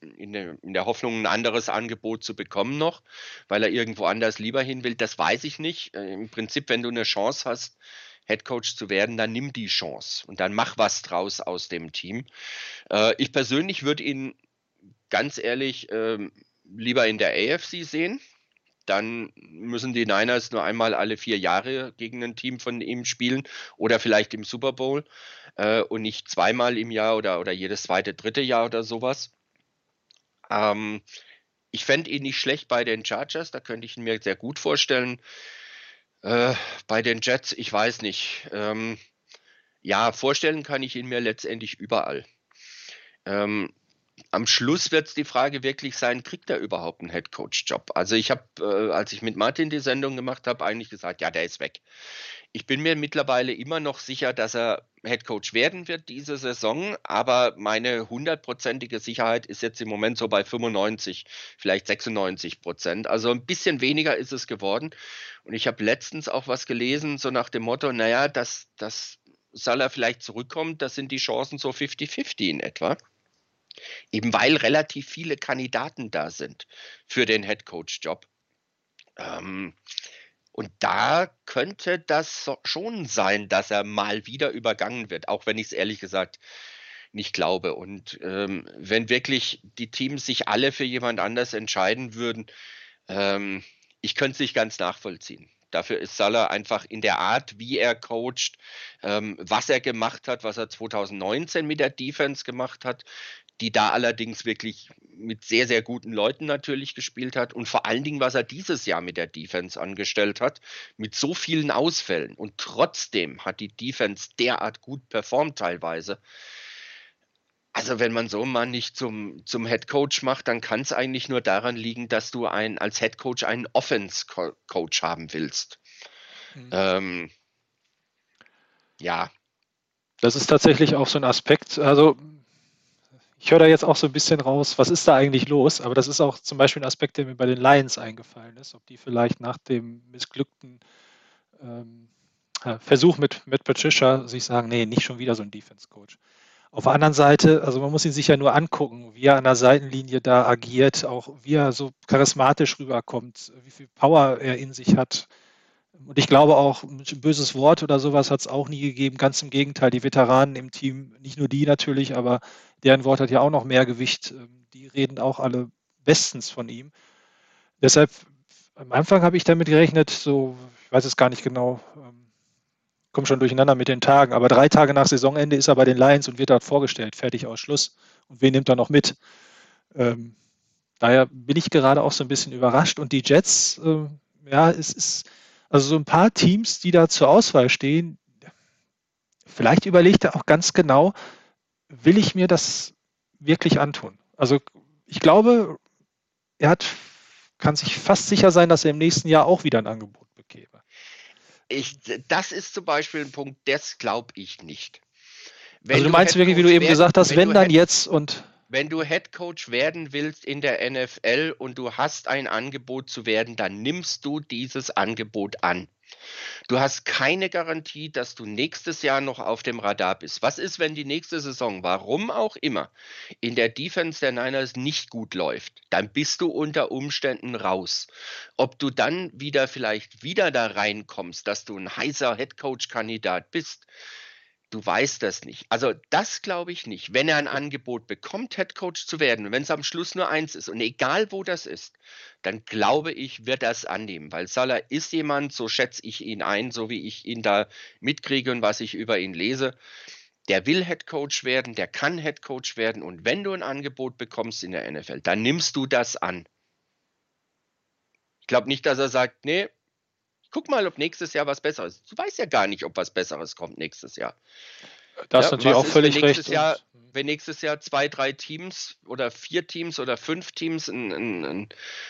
in der, in der, Hoffnung, ein anderes Angebot zu bekommen noch, weil er irgendwo anders lieber hin will, das weiß ich nicht. Äh, Im Prinzip, wenn du eine Chance hast, Headcoach zu werden, dann nimm die Chance und dann mach was draus aus dem Team. Äh, ich persönlich würde ihn ganz ehrlich äh, lieber in der AFC sehen dann müssen die Niners nur einmal alle vier Jahre gegen ein Team von ihm spielen oder vielleicht im Super Bowl äh, und nicht zweimal im Jahr oder, oder jedes zweite, dritte Jahr oder sowas. Ähm, ich fände ihn nicht schlecht bei den Chargers, da könnte ich ihn mir sehr gut vorstellen. Äh, bei den Jets, ich weiß nicht. Ähm, ja, vorstellen kann ich ihn mir letztendlich überall. Ähm, am Schluss wird es die Frage wirklich sein, kriegt er überhaupt einen Headcoach-Job? Also ich habe, äh, als ich mit Martin die Sendung gemacht habe, eigentlich gesagt, ja, der ist weg. Ich bin mir mittlerweile immer noch sicher, dass er Headcoach werden wird diese Saison, aber meine hundertprozentige Sicherheit ist jetzt im Moment so bei 95, vielleicht 96 Prozent. Also ein bisschen weniger ist es geworden. Und ich habe letztens auch was gelesen, so nach dem Motto, naja, dass, dass Salah vielleicht zurückkommt, das sind die Chancen so 50-50 in etwa. Eben weil relativ viele Kandidaten da sind für den Head Coach Job. Ähm, und da könnte das schon sein, dass er mal wieder übergangen wird, auch wenn ich es ehrlich gesagt nicht glaube. Und ähm, wenn wirklich die Teams sich alle für jemand anders entscheiden würden, ähm, ich könnte es nicht ganz nachvollziehen. Dafür ist Salah einfach in der Art, wie er coacht, ähm, was er gemacht hat, was er 2019 mit der Defense gemacht hat, die da allerdings wirklich mit sehr, sehr guten Leuten natürlich gespielt hat und vor allen Dingen, was er dieses Jahr mit der Defense angestellt hat, mit so vielen Ausfällen und trotzdem hat die Defense derart gut performt teilweise. Also wenn man so einen Mann nicht zum, zum Head Coach macht, dann kann es eigentlich nur daran liegen, dass du ein, als Head Coach einen Offense Coach haben willst. Mhm. Ähm, ja. Das ist tatsächlich auch so ein Aspekt. Also ich höre da jetzt auch so ein bisschen raus, was ist da eigentlich los? Aber das ist auch zum Beispiel ein Aspekt, der mir bei den Lions eingefallen ist, ob die vielleicht nach dem missglückten ähm, Versuch mit, mit Patricia sich sagen, nee, nicht schon wieder so ein Defense-Coach. Auf der anderen Seite, also man muss ihn sich ja nur angucken, wie er an der Seitenlinie da agiert, auch wie er so charismatisch rüberkommt, wie viel Power er in sich hat. Und ich glaube auch, ein böses Wort oder sowas hat es auch nie gegeben. Ganz im Gegenteil, die Veteranen im Team, nicht nur die natürlich, aber deren Wort hat ja auch noch mehr Gewicht. Ähm, die reden auch alle bestens von ihm. Deshalb, am Anfang habe ich damit gerechnet, so, ich weiß es gar nicht genau, ähm, komme schon durcheinander mit den Tagen, aber drei Tage nach Saisonende ist er bei den Lions und wird dort vorgestellt, fertig aus Schluss. Und wen nimmt er noch mit? Ähm, daher bin ich gerade auch so ein bisschen überrascht. Und die Jets, äh, ja, es ist also so ein paar Teams, die da zur Auswahl stehen, vielleicht überlegt er auch ganz genau, will ich mir das wirklich antun? Also ich glaube, er hat, kann sich fast sicher sein, dass er im nächsten Jahr auch wieder ein Angebot bekäme. Ich, das ist zum Beispiel ein Punkt, das glaube ich nicht. Wenn also du meinst wirklich, wie du eben werden, gesagt hast, wenn, wenn dann Head, jetzt und. Wenn du Head Coach werden willst in der NFL und du hast ein Angebot zu werden, dann nimmst du dieses Angebot an. Du hast keine Garantie, dass du nächstes Jahr noch auf dem Radar bist. Was ist, wenn die nächste Saison, warum auch immer, in der Defense der Niners nicht gut läuft? Dann bist du unter Umständen raus. Ob du dann wieder vielleicht wieder da reinkommst, dass du ein heißer Headcoach-Kandidat bist, Du weißt das nicht. Also das glaube ich nicht. Wenn er ein Angebot bekommt, Head Coach zu werden, wenn es am Schluss nur eins ist und egal wo das ist, dann glaube ich, wird er es annehmen, weil Salah ist jemand, so schätze ich ihn ein, so wie ich ihn da mitkriege und was ich über ihn lese. Der will Head Coach werden, der kann Head Coach werden und wenn du ein Angebot bekommst in der NFL, dann nimmst du das an. Ich glaube nicht, dass er sagt, nee, guck mal, ob nächstes Jahr was Besseres. Du weißt ja gar nicht, ob was Besseres kommt nächstes Jahr. Das ist ja, natürlich auch völlig recht. Jahr, wenn nächstes Jahr zwei, drei Teams oder vier Teams oder fünf Teams in, in, in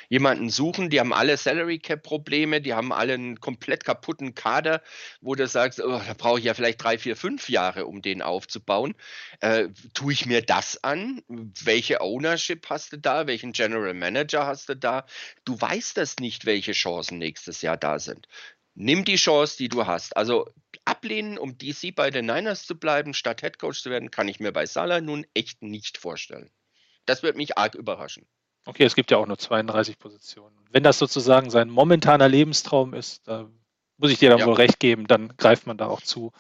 jemanden suchen, die haben alle Salary Cap Probleme, die haben alle einen komplett kaputten Kader, wo du sagst, oh, da brauche ich ja vielleicht drei, vier, fünf Jahre, um den aufzubauen. Äh, tue ich mir das an? Welche Ownership hast du da? Welchen General Manager hast du da? Du weißt das nicht, welche Chancen nächstes Jahr da sind. Nimm die Chance, die du hast. Also ablehnen, um DC bei den Niners zu bleiben, statt Headcoach zu werden, kann ich mir bei Salah nun echt nicht vorstellen. Das wird mich arg überraschen. Okay, es gibt ja auch nur 32 Positionen. Wenn das sozusagen sein momentaner Lebenstraum ist, da muss ich dir dann ja. wohl recht geben, dann greift man da auch zu.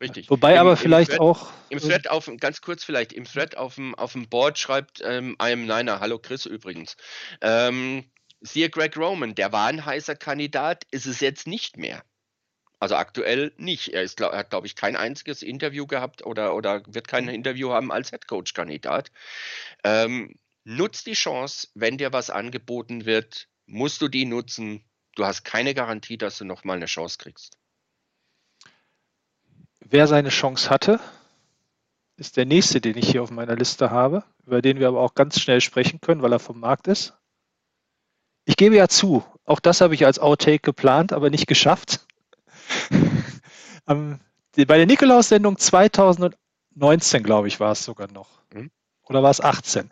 Richtig. Wobei Im, aber vielleicht Thread, auch. Im Thread auf, ganz kurz vielleicht, im Thread auf dem, auf dem Board schreibt ähm, I am Niner, hallo Chris übrigens. Ähm, Siehe Greg Roman, der war ein heißer Kandidat, ist es jetzt nicht mehr. Also aktuell nicht. Er, ist, hat, glaube ich, kein einziges Interview gehabt oder, oder wird kein Interview haben als Headcoach-Kandidat. Ähm, nutz die Chance, wenn dir was angeboten wird, musst du die nutzen. Du hast keine Garantie, dass du nochmal eine Chance kriegst. Wer seine Chance hatte, ist der nächste, den ich hier auf meiner Liste habe, über den wir aber auch ganz schnell sprechen können, weil er vom Markt ist. Ich gebe ja zu, auch das habe ich als Outtake geplant, aber nicht geschafft. um, bei der Nikolaus-Sendung 2019, glaube ich, war es sogar noch. Mhm. Oder war es 18?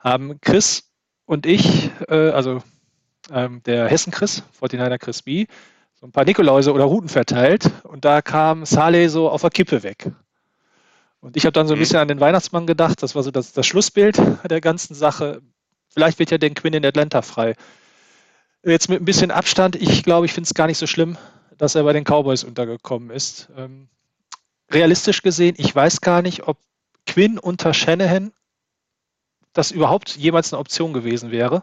Haben Chris und ich, äh, also ähm, der Hessen-Chris, 49er Chris B., so ein paar Nikoläuse oder Routen verteilt und da kam Saleh so auf der Kippe weg. Und ich habe dann so ein mhm. bisschen an den Weihnachtsmann gedacht, das war so das, das Schlussbild der ganzen Sache. Vielleicht wird ja Dan Quinn in Atlanta frei. Jetzt mit ein bisschen Abstand, ich glaube, ich finde es gar nicht so schlimm, dass er bei den Cowboys untergekommen ist. Ähm, realistisch gesehen, ich weiß gar nicht, ob Quinn unter Shanahan das überhaupt jemals eine Option gewesen wäre.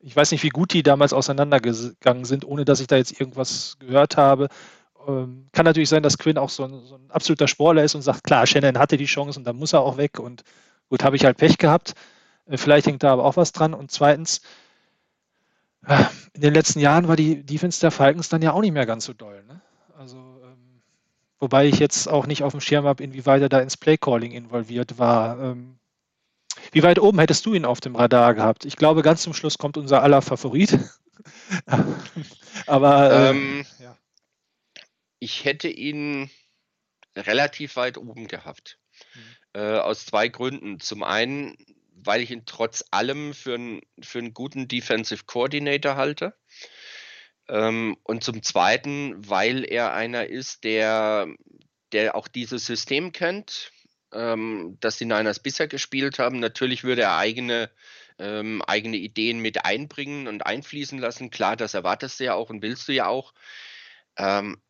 Ich weiß nicht, wie gut die damals auseinandergegangen sind, ohne dass ich da jetzt irgendwas gehört habe. Ähm, kann natürlich sein, dass Quinn auch so ein, so ein, absoluter Sportler ist und sagt, klar, Shannon hatte die Chance und dann muss er auch weg und gut, habe ich halt Pech gehabt. Äh, vielleicht hängt da aber auch was dran. Und zweitens, in den letzten Jahren war die Defense der Falcons dann ja auch nicht mehr ganz so doll. Ne? Also, ähm, wobei ich jetzt auch nicht auf dem Schirm habe, inwieweit er da ins Playcalling involviert war. Ähm, Wie weit oben hättest du ihn auf dem Radar gehabt? Ich glaube, ganz zum Schluss kommt unser aller Favorit. Aber äh, ähm, ja. ich hätte ihn relativ weit oben gehabt. Mhm. Äh, aus zwei Gründen. Zum einen, weil ich ihn trotz allem für, ein, für einen guten Defensive Coordinator halte. Ähm, und zum Zweiten, weil er einer ist, der, der auch dieses System kennt, ähm, das die Niners bisher gespielt haben. Natürlich würde er eigene, ähm, eigene Ideen mit einbringen und einfließen lassen. Klar, das erwartest du ja auch und willst du ja auch. Ähm,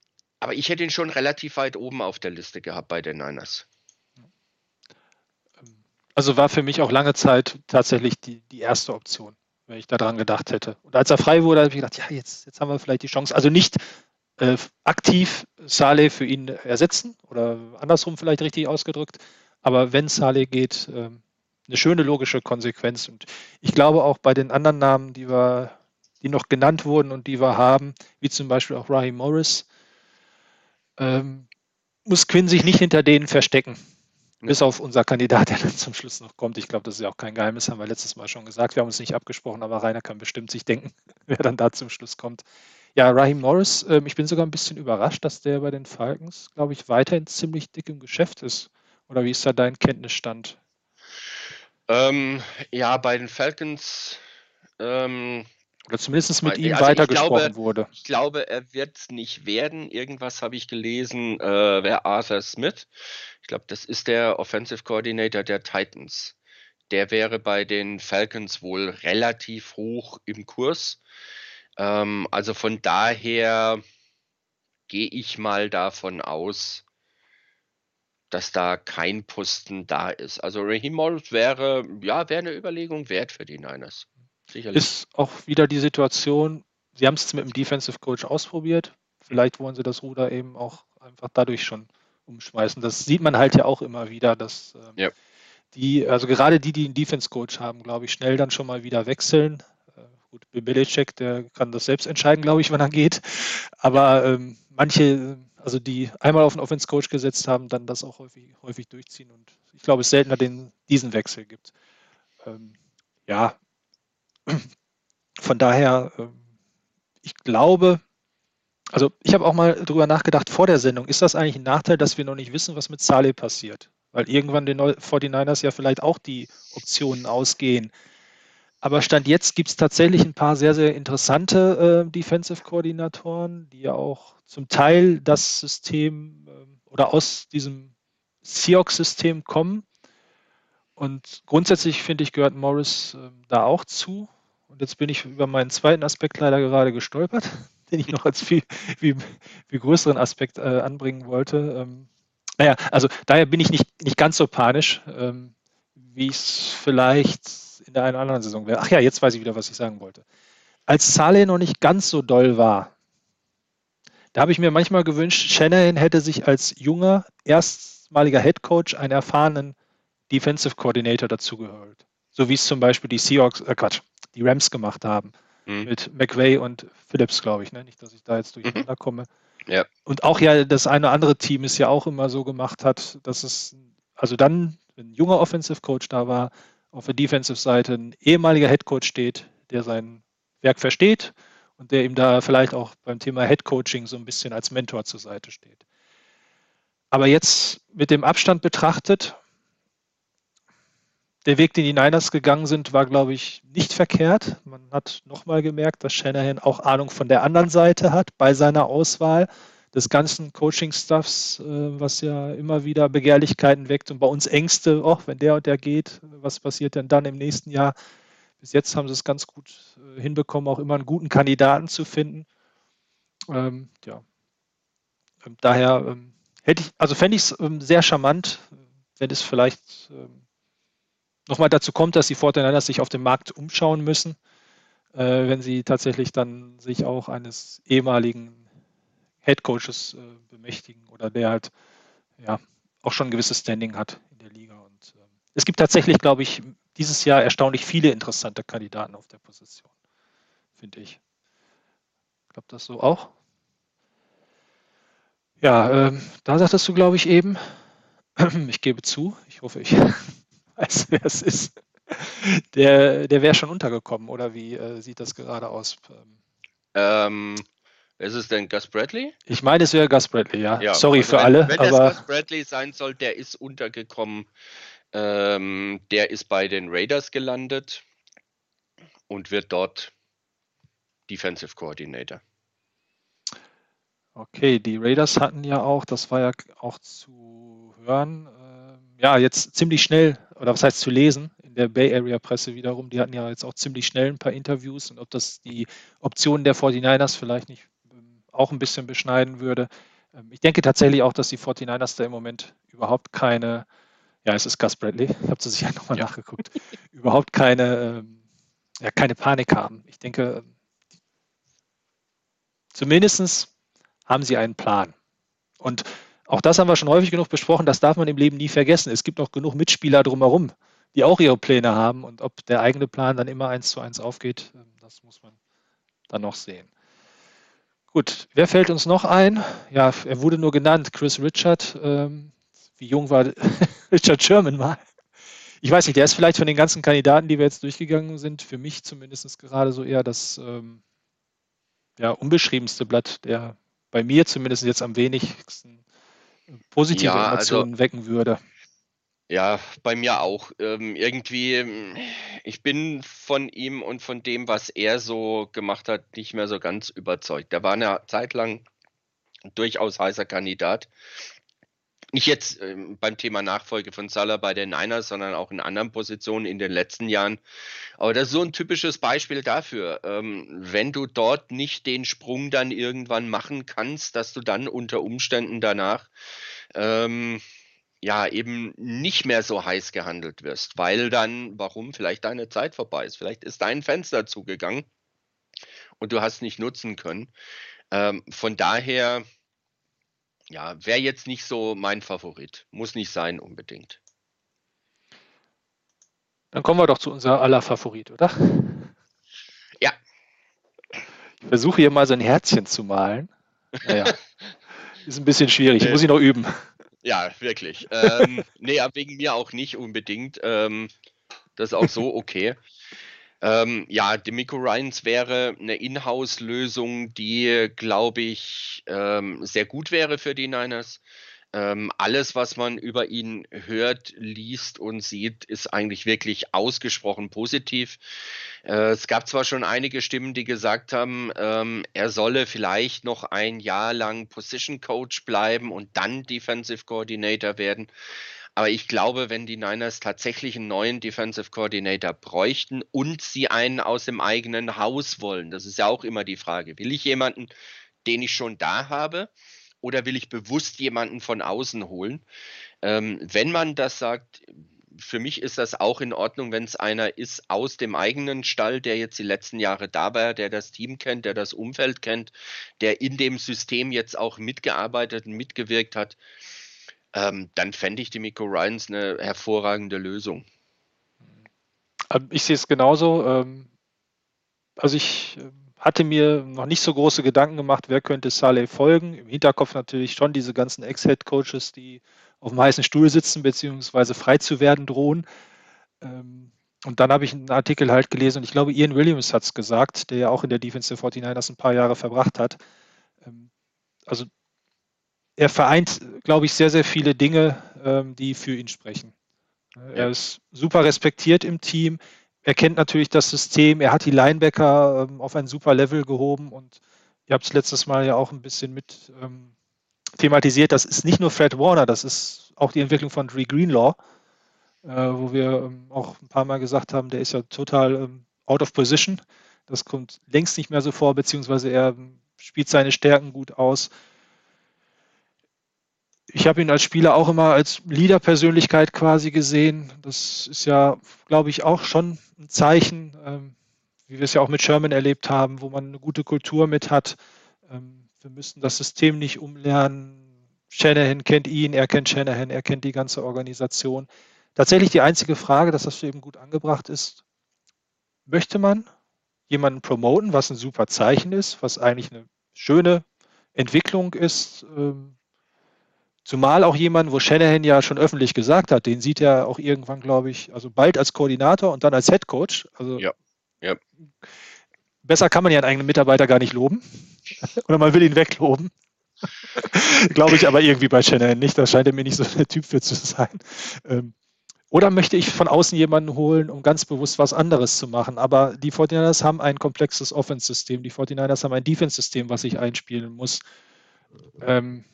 aber ich hätte ihn schon relativ weit oben auf der Liste gehabt bei den Niners. Also war für mich auch lange Zeit tatsächlich die, die erste Option, wenn ich daran gedacht hätte. Und als er frei wurde, habe ich gedacht, ja, jetzt, jetzt haben wir vielleicht die Chance. Also nicht äh, aktiv Saleh für ihn ersetzen oder andersrum vielleicht richtig ausgedrückt. Aber wenn Saleh geht, äh, eine schöne logische Konsequenz. Und ich glaube auch bei den anderen Namen, die wir, die noch genannt wurden und die wir haben, wie zum Beispiel auch Raheem Morris, ähm, muss Quinn sich nicht hinter denen verstecken. Bis auf unser Kandidat, der dann zum Schluss noch kommt. Ich glaube, das ist ja auch kein Geheimnis, haben wir letztes Mal schon gesagt. Wir haben uns nicht abgesprochen, aber Rainer kann bestimmt sich denken, wer dann da zum Schluss kommt. Ja, Raheem Morris, ähm, ich bin sogar ein bisschen überrascht, dass der bei den Falcons, glaube ich, weiterhin ziemlich dick im Geschäft ist. Oder wie ist da dein Kenntnisstand? Ähm, ja, bei den Falcons ähm, oder zumindest mit ihm also weitergesprochen glaube, wurde. Ich glaube, er wird es nicht werden. Irgendwas habe ich gelesen, äh, wer Arthur Smith. Ich glaube, das ist der Offensive Coordinator der Titans. Der wäre bei den Falcons wohl relativ hoch im Kurs. Ähm, also von daher gehe ich mal davon aus, dass da kein Posten da ist. Also Raheem Morris wäre, ja, wäre eine Überlegung wert für die Niners. Sicherlich. Ist auch wieder die Situation, sie haben es mit dem Defensive Coach ausprobiert. Vielleicht wollen sie das Ruder eben auch einfach dadurch schon umschmeißen. Das sieht man halt ja auch immer wieder, dass ähm, ja. die, also gerade die, die einen Defense Coach haben, glaube ich, schnell dann schon mal wieder wechseln. Äh, gut, Bill Belichick, der kann das selbst entscheiden, glaube ich, wann er geht. Aber ähm, manche, also die einmal auf einen Offense Coach gesetzt haben, dann das auch häufig, häufig durchziehen. Und ich glaube, es seltener den, diesen Wechsel gibt. Ähm, ja, von daher, ähm, ich glaube, also ich habe auch mal drüber nachgedacht vor der Sendung, ist das eigentlich ein Nachteil, dass wir noch nicht wissen, was mit Saleh passiert? Weil irgendwann den 49ers ja vielleicht auch die Optionen ausgehen. Aber Stand jetzt gibt es tatsächlich ein paar sehr, sehr interessante äh, Defensive-Koordinatoren, die ja auch zum Teil das System äh, oder aus diesem Seahawks-System kommen. Und grundsätzlich finde ich, gehört Morris äh, da auch zu. Und jetzt bin ich über meinen zweiten Aspekt leider gerade gestolpert, den ich noch als viel, viel, viel größeren Aspekt äh, anbringen wollte. Ähm, naja, also daher bin ich nicht, nicht ganz so panisch, ähm, wie es vielleicht in der einen oder anderen Saison wäre. Ach ja, jetzt weiß ich wieder, was ich sagen wollte. Als Saleh noch nicht ganz so doll war, da habe ich mir manchmal gewünscht, Shanahan hätte sich als junger, erstmaliger Head Coach einen erfahrenen Defensive Coordinator dazugehört. So wie es zum Beispiel die Seahawks, äh Quatsch, die Rams gemacht haben. Mhm. Mit McVay und Phillips, glaube ich, ne? Nicht, dass ich da jetzt durcheinander mhm. komme. Ja. Und auch ja das eine oder andere Team es ja auch immer so gemacht hat, dass es, also dann, wenn ein junger Offensive Coach da war, auf der Defensive-Seite ein ehemaliger Head Coach steht, der sein Werk versteht und der ihm da vielleicht auch beim Thema Head Coaching so ein bisschen als Mentor zur Seite steht. Aber jetzt mit dem Abstand betrachtet, der Weg, den die Niners gegangen sind, war, glaube ich, nicht verkehrt. Man hat nochmal gemerkt, dass Shanahan auch Ahnung von der anderen Seite hat bei seiner Auswahl des ganzen Coaching-Stuffs, äh, was ja immer wieder Begehrlichkeiten weckt und bei uns Ängste, oh, wenn der und der geht, was passiert denn dann im nächsten Jahr? Bis jetzt haben sie es ganz gut äh, hinbekommen, auch immer einen guten Kandidaten zu finden. Ähm, ja. Ähm, daher ähm, hätte ich, also fände ich es ähm, sehr charmant, wenn es vielleicht ähm, nochmal dazu kommt, dass die Fortinanders sich auf dem Markt umschauen müssen, äh, wenn sie tatsächlich dann sich auch eines ehemaligen Head Coaches äh, bemächtigen oder der halt ja auch schon ein gewisses Standing hat in der Liga. Und äh, es gibt tatsächlich, glaube ich, dieses Jahr erstaunlich viele interessante Kandidaten auf der Position, finde ich. Glaube, das so auch. Ja, ähm, da sagtest du, glaube ich, eben, ich gebe zu, ich hoffe, ich weiß, wer es ist. der der wäre schon untergekommen, oder wie äh, sieht das gerade aus? Ähm, ist es denn Gus Bradley? Ich meine, es wäre Gus Bradley, ja. Ja, Sorry also für wenn, alle, wenn aber es Gus Bradley sein soll, der ist untergekommen. Ähm, der ist bei den Raiders gelandet und wird dort Defensive Coordinator. okay, die Raiders hatten ja auch, das war ja auch zu hören, ähm, ja, jetzt ziemlich schnell, oder was heißt zu lesen, in der Bay Area Presse wiederum, die hatten ja jetzt auch ziemlich schnell ein paar Interviews und ob das die Optionen der 49ers vielleicht nicht ähm, auch ein bisschen beschneiden würde. Ähm, ich denke tatsächlich auch, dass die 49ers da im Moment überhaupt keine, ja, es ist Gus Bradley, ich habe zu sicher nochmal Ja. nachgeguckt, überhaupt keine, ähm, ja, keine Panik haben. Ich denke, zumindest haben sie einen Plan. Und auch das haben wir schon häufig genug besprochen, das darf man im Leben nie vergessen. Es gibt auch genug Mitspieler drumherum, die auch ihre Pläne haben. Und ob der eigene Plan dann immer eins zu eins aufgeht, ähm, das muss man dann noch sehen. Gut, wer fällt uns noch ein? Ja, er wurde nur genannt, Chris Richard. Ähm, wie jung war Richard Sherman mal? Ich weiß nicht, der ist vielleicht von den ganzen Kandidaten, die wir jetzt durchgegangen sind, für mich zumindest gerade so eher das ähm, ja, unbeschriebenste Blatt, der bei mir zumindest jetzt am wenigsten positive Ja, also- Emotionen wecken würde. Ja, bei mir auch. Ähm, irgendwie, ähm, ich bin von ihm und von dem, was er so gemacht hat, nicht mehr so ganz überzeugt. Der war eine Zeit lang durchaus heißer Kandidat. Nicht jetzt ähm, beim Thema Nachfolge von Salah bei den Niners, sondern auch in anderen Positionen in den letzten Jahren. Aber das ist so ein typisches Beispiel dafür. Ähm, wenn du dort nicht den Sprung dann irgendwann machen kannst, dass du dann unter Umständen danach ähm, ja eben nicht mehr so heiß gehandelt wirst, weil dann, warum, vielleicht deine Zeit vorbei ist, vielleicht ist dein Fenster zugegangen und du hast nicht nutzen können. Ähm, von daher, ja, wäre jetzt nicht so mein Favorit. Muss nicht sein unbedingt. Dann kommen wir doch zu unser aller Favorit, oder? Ja. Ich versuche hier mal so ein Herzchen zu malen. Naja, ist ein bisschen schwierig, Nee. muss ich noch üben. Ja, wirklich. Ähm, nee, wegen mir auch nicht unbedingt. Ähm, das ist auch so okay. Ähm, ja, Demico Ryans wäre eine Inhouse-Lösung, die, glaube ich, ähm, sehr gut wäre für die Niners. Ähm, alles, was man über ihn hört, liest und sieht, ist eigentlich wirklich ausgesprochen positiv. Äh, es gab zwar schon einige Stimmen, die gesagt haben, ähm, er solle vielleicht noch ein Jahr lang Position Coach bleiben und dann Defensive Coordinator werden. Aber ich glaube, wenn die Niners tatsächlich einen neuen Defensive Coordinator bräuchten und sie einen aus dem eigenen Haus wollen, das ist ja auch immer die Frage, will ich jemanden, den ich schon da habe, oder will ich bewusst jemanden von außen holen? Ähm, wenn man das sagt, für mich ist das auch in Ordnung, wenn es einer ist aus dem eigenen Stall, der jetzt die letzten Jahre da war, der das Team kennt, der das Umfeld kennt, der in dem System jetzt auch mitgearbeitet und mitgewirkt hat, ähm, dann fände ich die Miko Ryans eine hervorragende Lösung. Ähm, Ich sehe es genauso. ähm, Also ich ähm, hatte mir noch nicht so große Gedanken gemacht, wer könnte Saleh folgen. Im Hinterkopf natürlich schon diese ganzen Ex-Head-Coaches, die auf dem heißen Stuhl sitzen, beziehungsweise frei zu werden drohen. Und dann habe ich einen Artikel halt gelesen und ich glaube, Ian Williams hat es gesagt, der ja auch in der Defense der 49ers ein paar Jahre verbracht hat. Also er vereint, glaube ich, sehr, sehr viele Dinge, ähm, die für ihn sprechen. Er ist super respektiert im Team. Er kennt natürlich das System. Er hat die Linebacker ähm, auf ein super Level gehoben und ihr habt es letztes Mal ja auch ein bisschen mit ähm, thematisiert. Das ist nicht nur Fred Warner, das ist auch die Entwicklung von Dre Greenlaw, äh, wo wir ähm, auch ein paar Mal gesagt haben, der ist ja total ähm, out of position. Das kommt längst nicht mehr so vor, beziehungsweise er ähm, spielt seine Stärken gut aus. Ich habe ihn als Spieler auch immer als Leader-Persönlichkeit quasi gesehen. Das ist ja, glaube ich, auch schon ein Zeichen, ähm, wie wir es ja auch mit Sherman erlebt haben, wo man eine gute Kultur mit hat. Ähm, wir müssen das System nicht umlernen. Shanahan kennt ihn, er kennt Shanahan, er kennt die ganze Organisation. Tatsächlich die einzige Frage, dass das eben gut angebracht ist, möchte man jemanden promoten, was ein super Zeichen ist, was eigentlich eine schöne Entwicklung ist, ähm, Zumal auch jemand, wo Shanahan ja schon öffentlich gesagt hat, den sieht er auch irgendwann, glaube ich, also bald als Koordinator und dann als Head Coach. Also ja. Ja. besser kann man ja einen eigenen Mitarbeiter gar nicht loben. Oder man will ihn wegloben. glaube ich aber irgendwie bei Shanahan nicht. Da scheint er mir nicht so der Typ für zu sein. Ähm, oder möchte ich von außen jemanden holen, um ganz bewusst was anderes zu machen? Aber die 49ers haben ein komplexes Offense-System. Die 49ers haben ein Defense-System, was ich einspielen muss. Ähm,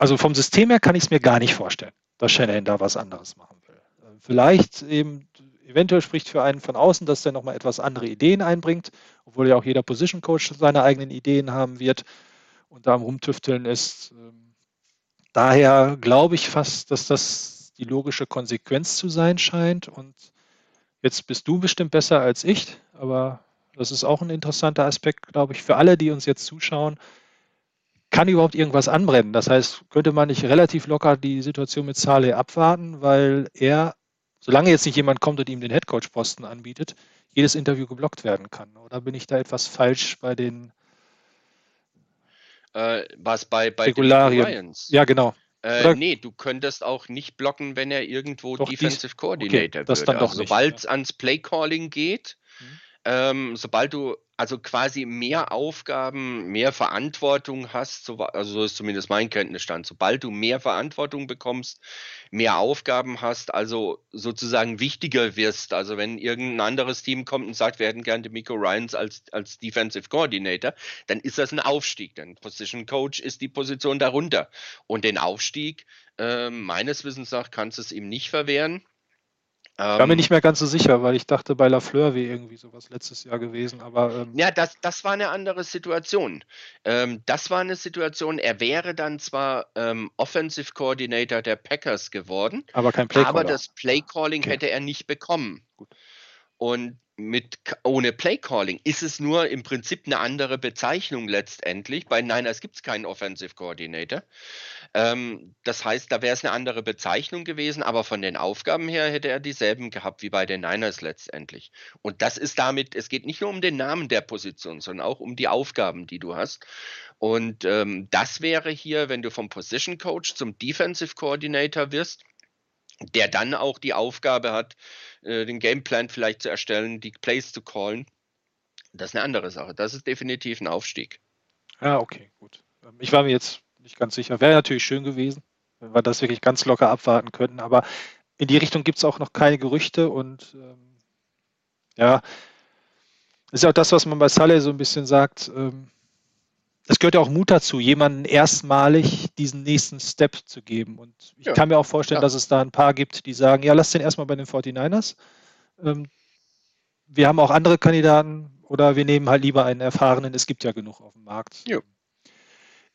also vom System her kann ich es mir gar nicht vorstellen, dass Shanahan da was anderes machen will. Vielleicht eben, eventuell spricht für einen von außen, dass der nochmal etwas andere Ideen einbringt, obwohl ja auch jeder Position Coach seine eigenen Ideen haben wird und da am Rumtüfteln ist. Ähm, daher glaube ich fast, dass das die logische Konsequenz zu sein scheint. Und jetzt bist du bestimmt besser als ich, aber das ist auch ein interessanter Aspekt, glaube ich, für alle, die uns jetzt zuschauen kann überhaupt irgendwas anbrennen? Das heißt, könnte man nicht relativ locker die Situation mit Saleh abwarten, weil er, solange jetzt nicht jemand kommt und ihm den Headcoach-Posten anbietet, jedes Interview geblockt werden kann? Oder bin ich da etwas falsch bei den äh, was bei, bei Regularien? Ja, genau. Äh, nee, du könntest auch nicht blocken, wenn er irgendwo Doch, Defensive dies, Coordinator okay, wird. Also, sobald es ja. ans Play-Calling geht, mhm. Ähm, sobald du also quasi mehr Aufgaben, mehr Verantwortung hast, so, also so ist zumindest mein Kenntnisstand. Sobald du mehr Verantwortung bekommst, mehr Aufgaben hast, also sozusagen wichtiger wirst, also wenn irgendein anderes Team kommt und sagt, wir hätten gerne Miko Ryans als, als Defensive Coordinator, dann ist das ein Aufstieg. Denn Position Coach ist die Position darunter. Und den Aufstieg, äh, meines Wissens nach, kannst du es ihm nicht verwehren. Ich war mir ähm, nicht mehr ganz so sicher, weil ich dachte, bei Lafleur wäre irgendwie sowas letztes Jahr gewesen. Aber ähm, ja, das, das war eine andere Situation. Ähm, das war eine Situation, er wäre dann zwar ähm, Offensive Coordinator der Packers geworden, aber kein Play Aber das Play Calling okay. hätte er nicht bekommen. Gut. Und mit ohne Play Calling ist es nur im Prinzip eine andere Bezeichnung letztendlich. Bei Niners gibt es keinen Offensive Coordinator. Ähm, das heißt, da wäre es eine andere Bezeichnung gewesen, aber von den Aufgaben her hätte er dieselben gehabt wie bei den Niners letztendlich. Und das ist damit, es geht nicht nur um den Namen der Position, sondern auch um die Aufgaben, die du hast. Und ähm, das wäre hier, wenn du vom Position Coach zum Defensive Coordinator wirst, der dann auch die Aufgabe hat, äh, den Gameplan vielleicht zu erstellen, die Plays zu callen. Das ist eine andere Sache. Das ist definitiv ein Aufstieg. Ja, okay, gut. Ähm, ich war mir jetzt nicht ganz sicher. Wäre natürlich schön gewesen, wenn wir das wirklich ganz locker abwarten könnten. Aber in die Richtung gibt es auch noch keine Gerüchte und ähm, ja, ist ja auch das, was man bei Saleh so ein bisschen sagt. Ähm, es gehört ja auch Mut dazu, jemanden erstmalig diesen nächsten Step zu geben. Und ich ja. kann mir auch vorstellen, ja. dass es da ein paar gibt, die sagen, ja, lass den erstmal bei den 49ers. Ähm, wir haben auch andere Kandidaten oder wir nehmen halt lieber einen erfahrenen. Es gibt ja genug auf dem Markt. Ja.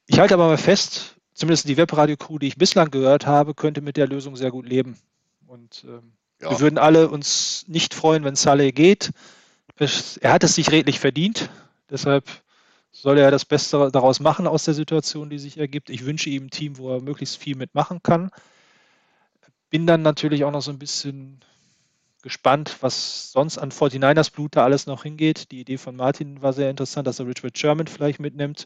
Ich halte aber mal fest, zumindest die Webradio-Crew, die ich bislang gehört habe, könnte mit der Lösung sehr gut leben. Und ähm, wir würden alle uns nicht freuen, wenn Saleh geht. Er hat es sich redlich verdient. Deshalb soll er das Beste daraus machen aus der Situation, die sich ergibt. Ich wünsche ihm ein Team, wo er möglichst viel mitmachen kann. Bin dann natürlich auch noch so ein bisschen gespannt, was sonst an 49ers Blut da alles noch hingeht. Die Idee von Martin war sehr interessant, dass er Richard Sherman vielleicht mitnimmt.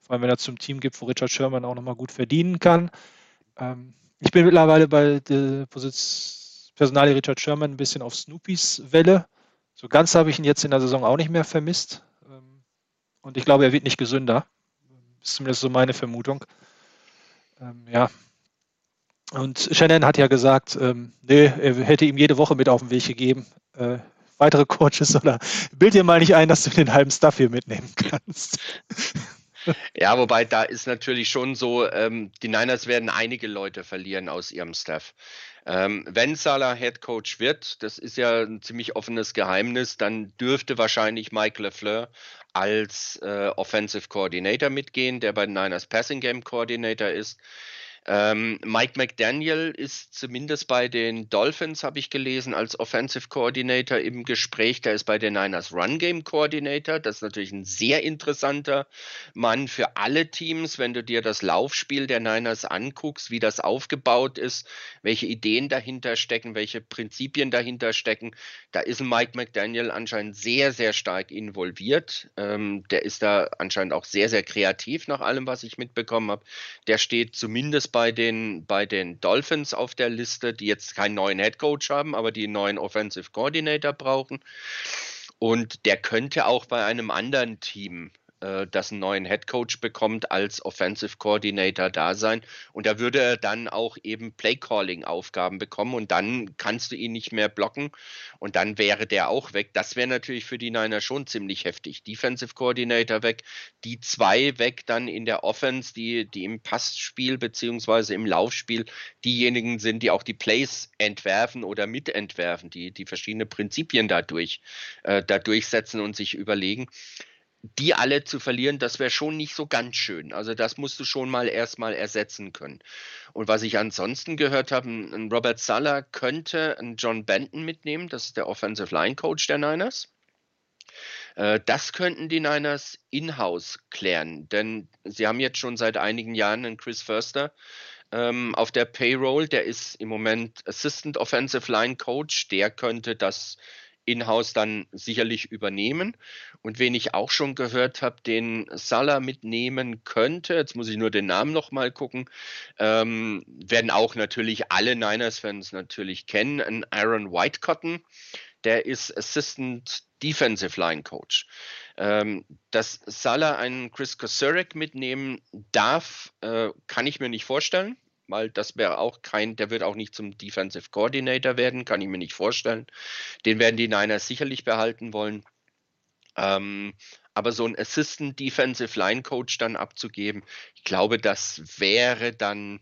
Vor allem, wenn er zum Team gibt, wo Richard Sherman auch nochmal gut verdienen kann. Ähm, ich bin mittlerweile bei der Personalie Richard Sherman ein bisschen auf Snoopys Welle. So ganz habe ich ihn jetzt in der Saison auch nicht mehr vermisst. Und ich glaube, er wird nicht gesünder. Das ist zumindest so meine Vermutung. Ähm, ja. Und Shannon hat ja gesagt, ähm, nee, er hätte ihm jede Woche mit auf den Weg gegeben. Äh, weitere Coaches oder bild dir mal nicht ein, dass du den halben Stuff hier mitnehmen kannst. Ja, wobei da ist natürlich schon so, ähm, die Niners werden einige Leute verlieren aus ihrem Staff. Ähm, wenn Salah Head Coach wird, das ist ja ein ziemlich offenes Geheimnis, dann dürfte wahrscheinlich Mike LeFleur als äh, Offensive Coordinator mitgehen, der bei den Niners Passing Game Coordinator ist. Ähm, Mike McDaniel ist zumindest bei den Dolphins, habe ich gelesen, als Offensive Coordinator im Gespräch. Der ist bei den Niners Run Game Coordinator. Das ist natürlich ein sehr interessanter Mann für alle Teams, wenn du dir das Laufspiel der Niners anguckst, wie das aufgebaut ist, welche Ideen dahinter stecken, welche Prinzipien dahinter stecken. Da ist Mike McDaniel anscheinend sehr, sehr stark involviert. Ähm, der ist da anscheinend auch sehr, sehr kreativ nach allem, was ich mitbekommen habe. Der steht zumindest bei den, bei den Dolphins auf der Liste, die jetzt keinen neuen Head Coach haben, aber die einen neuen Offensive Coordinator brauchen. Und der könnte auch bei einem anderen Team äh, das einen neuen Head Coach bekommt, als Offensive Coordinator da sein. Und da würde er dann auch eben Play-Calling-Aufgaben bekommen und dann kannst du ihn nicht mehr blocken und dann wäre der auch weg. Das wäre natürlich für die Niner schon ziemlich heftig. Defensive Coordinator weg, die zwei weg dann in der Offense, die, die im Passspiel beziehungsweise im Laufspiel diejenigen sind, die auch die Plays entwerfen oder mitentwerfen, die, die verschiedene Prinzipien dadurch, äh, da durchsetzen und sich überlegen die alle zu verlieren, das wäre schon nicht so ganz schön. Also das musst du schon mal erstmal ersetzen können. Und was ich ansonsten gehört habe, ein Robert Sala könnte einen John Benton mitnehmen, das ist der Offensive Line Coach der Niners. Äh, das könnten die Niners in-house klären, denn sie haben jetzt schon seit einigen Jahren einen Chris Förster ähm, auf der Payroll. Der ist im Moment Assistant Offensive Line Coach. Der könnte das in-house dann sicherlich übernehmen. Und wen ich auch schon gehört habe, den Salah mitnehmen könnte, jetzt muss ich nur den Namen nochmal gucken, ähm, werden auch natürlich alle Niners-Fans natürlich kennen, ein Aaron Whitecotton, der ist Assistant Defensive Line Coach. Ähm, dass Salah einen Chris Kosurek mitnehmen darf, äh, kann ich mir nicht vorstellen weil das wäre auch kein, der wird auch nicht zum Defensive Coordinator werden, kann ich mir nicht vorstellen. Den werden die Niners sicherlich behalten wollen. Ähm, aber so ein Assistant Defensive Line Coach dann abzugeben, ich glaube, das wäre dann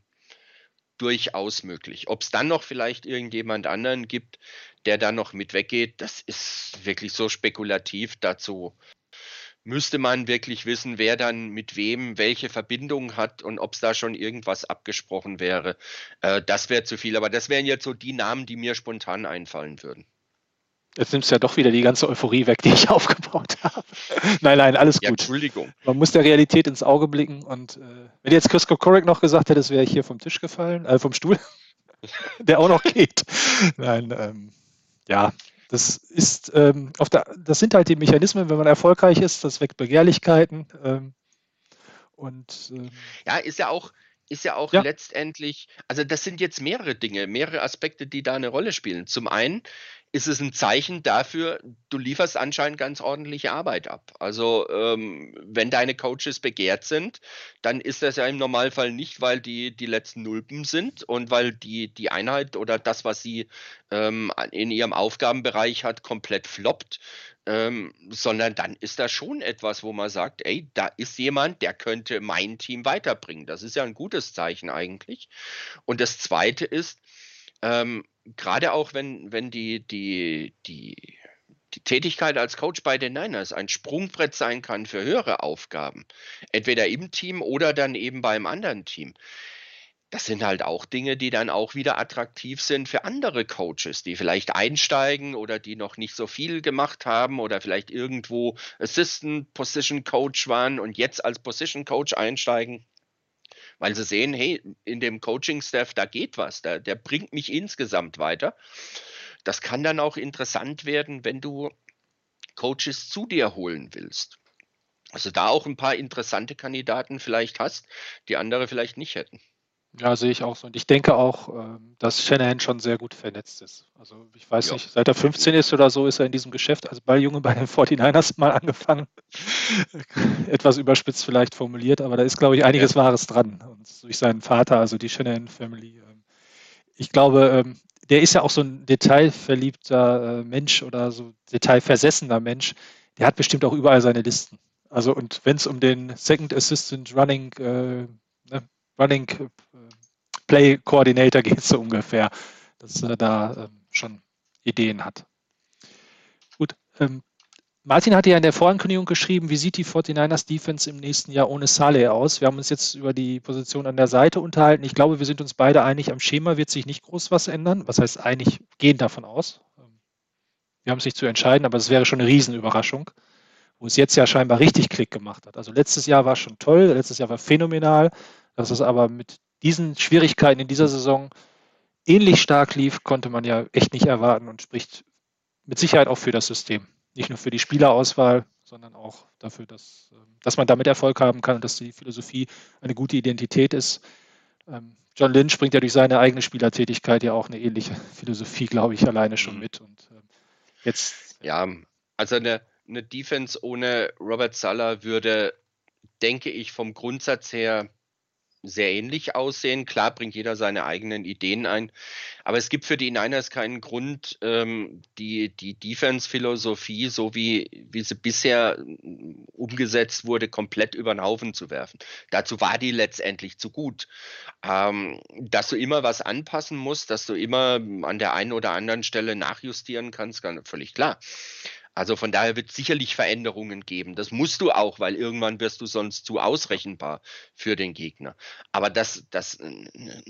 durchaus möglich. Ob es dann noch vielleicht irgendjemand anderen gibt, der dann noch mit weggeht, das ist wirklich so spekulativ. Dazu müsste man wirklich wissen, wer dann mit wem welche Verbindung hat und ob es da schon irgendwas abgesprochen wäre. Äh, das wäre zu viel, aber das wären jetzt so die Namen, die mir spontan einfallen würden. Jetzt nimmst du ja doch wieder die ganze Euphorie weg, die ich aufgebaut habe. nein, nein, alles gut. Ja, Entschuldigung. Man muss der Realität ins Auge blicken und äh, wenn jetzt Chris Kokorek noch gesagt hätte, wäre ich hier vom Tisch gefallen, äh, vom Stuhl, der auch noch geht. Nein, ähm, ja, das ist ähm, auf der, das sind halt die Mechanismen, wenn man erfolgreich ist, das weckt Begehrlichkeiten. Ähm, und ähm, ja, ist ja auch, ist ja auch ja. letztendlich, also das sind jetzt mehrere Dinge, mehrere Aspekte, die da eine Rolle spielen. Zum einen ist es ein Zeichen dafür, du lieferst anscheinend ganz ordentliche Arbeit ab. Also ähm, wenn deine Coaches begehrt sind, dann ist das ja im Normalfall nicht, weil die die letzten Nulpen sind und weil die, die Einheit oder das, was sie ähm, in ihrem Aufgabenbereich hat, komplett floppt, ähm, sondern dann ist das schon etwas, wo man sagt, ey, da ist jemand, der könnte mein Team weiterbringen. Das ist ja ein gutes Zeichen eigentlich. Und das Zweite ist, ähm, gerade auch wenn, wenn die, die, die, die Tätigkeit als Coach bei den Niners ein Sprungbrett sein kann für höhere Aufgaben, entweder im Team oder dann eben beim anderen Team. Das sind halt auch Dinge, die dann auch wieder attraktiv sind für andere Coaches, die vielleicht einsteigen oder die noch nicht so viel gemacht haben oder vielleicht irgendwo Assistant Position Coach waren und jetzt als Position Coach einsteigen weil sie sehen, hey, in dem Coaching-Staff, da geht was, der, der bringt mich insgesamt weiter. Das kann dann auch interessant werden, wenn du Coaches zu dir holen willst. Also da auch ein paar interessante Kandidaten vielleicht hast, die andere vielleicht nicht hätten. Ja, sehe ich auch so. Und ich denke auch, ähm, dass Shanahan schon sehr gut vernetzt ist. Also ich weiß ja. nicht, seit er 15 ist oder so, ist er in diesem Geschäft als Balljunge bei den 49ers mal angefangen. Etwas überspitzt vielleicht formuliert, aber da ist, glaube ich, einiges ja. Wahres dran. Und durch seinen Vater, also die Shanahan Family. Ähm, ich glaube, ähm, der ist ja auch so ein detailverliebter äh, Mensch oder so detailversessener Mensch. Der hat bestimmt auch überall seine Listen. Also und wenn es um den Second Assistant Running äh, ne, Running Play Coordinator geht so ungefähr, dass er da ähm, schon Ideen hat. Gut, ähm, Martin hatte ja in der Vorankündigung geschrieben, wie sieht die 49ers Defense im nächsten Jahr ohne Saleh aus? Wir haben uns jetzt über die Position an der Seite unterhalten. Ich glaube, wir sind uns beide einig, am Schema wird sich nicht groß was ändern. Was heißt einig, gehen davon aus. Wir haben sich zu entscheiden, aber es wäre schon eine Riesenüberraschung, wo es jetzt ja scheinbar richtig Klick gemacht hat. Also letztes Jahr war schon toll, letztes Jahr war phänomenal. Dass es aber mit diesen Schwierigkeiten in dieser Saison ähnlich stark lief, konnte man ja echt nicht erwarten und spricht mit Sicherheit auch für das System. Nicht nur für die Spielerauswahl, sondern auch dafür, dass, ähm, dass man damit Erfolg haben kann und dass die Philosophie eine gute Identität ist. ähm, John Lynch bringt ja durch seine eigene Spielertätigkeit ja auch eine ähnliche Philosophie, glaube ich, alleine schon mhm. mit. Und ähm, jetzt. Ja, also eine, eine Defense ohne Robert Sala würde, denke ich, vom Grundsatz her sehr ähnlich aussehen. Klar bringt jeder seine eigenen Ideen ein, aber es gibt für die Niners keinen Grund, ähm, die, die Defense-Philosophie, so wie, wie sie bisher mm, umgesetzt wurde, komplett über den Haufen zu werfen. Dazu war die letztendlich zu gut. Ähm, dass du immer was anpassen musst, dass du immer an der einen oder anderen Stelle nachjustieren kannst, ganz völlig klar. Also von daher wird es sicherlich Veränderungen geben. Das musst du auch, weil irgendwann wirst du sonst zu ausrechenbar für den Gegner. Aber dass, dass eine,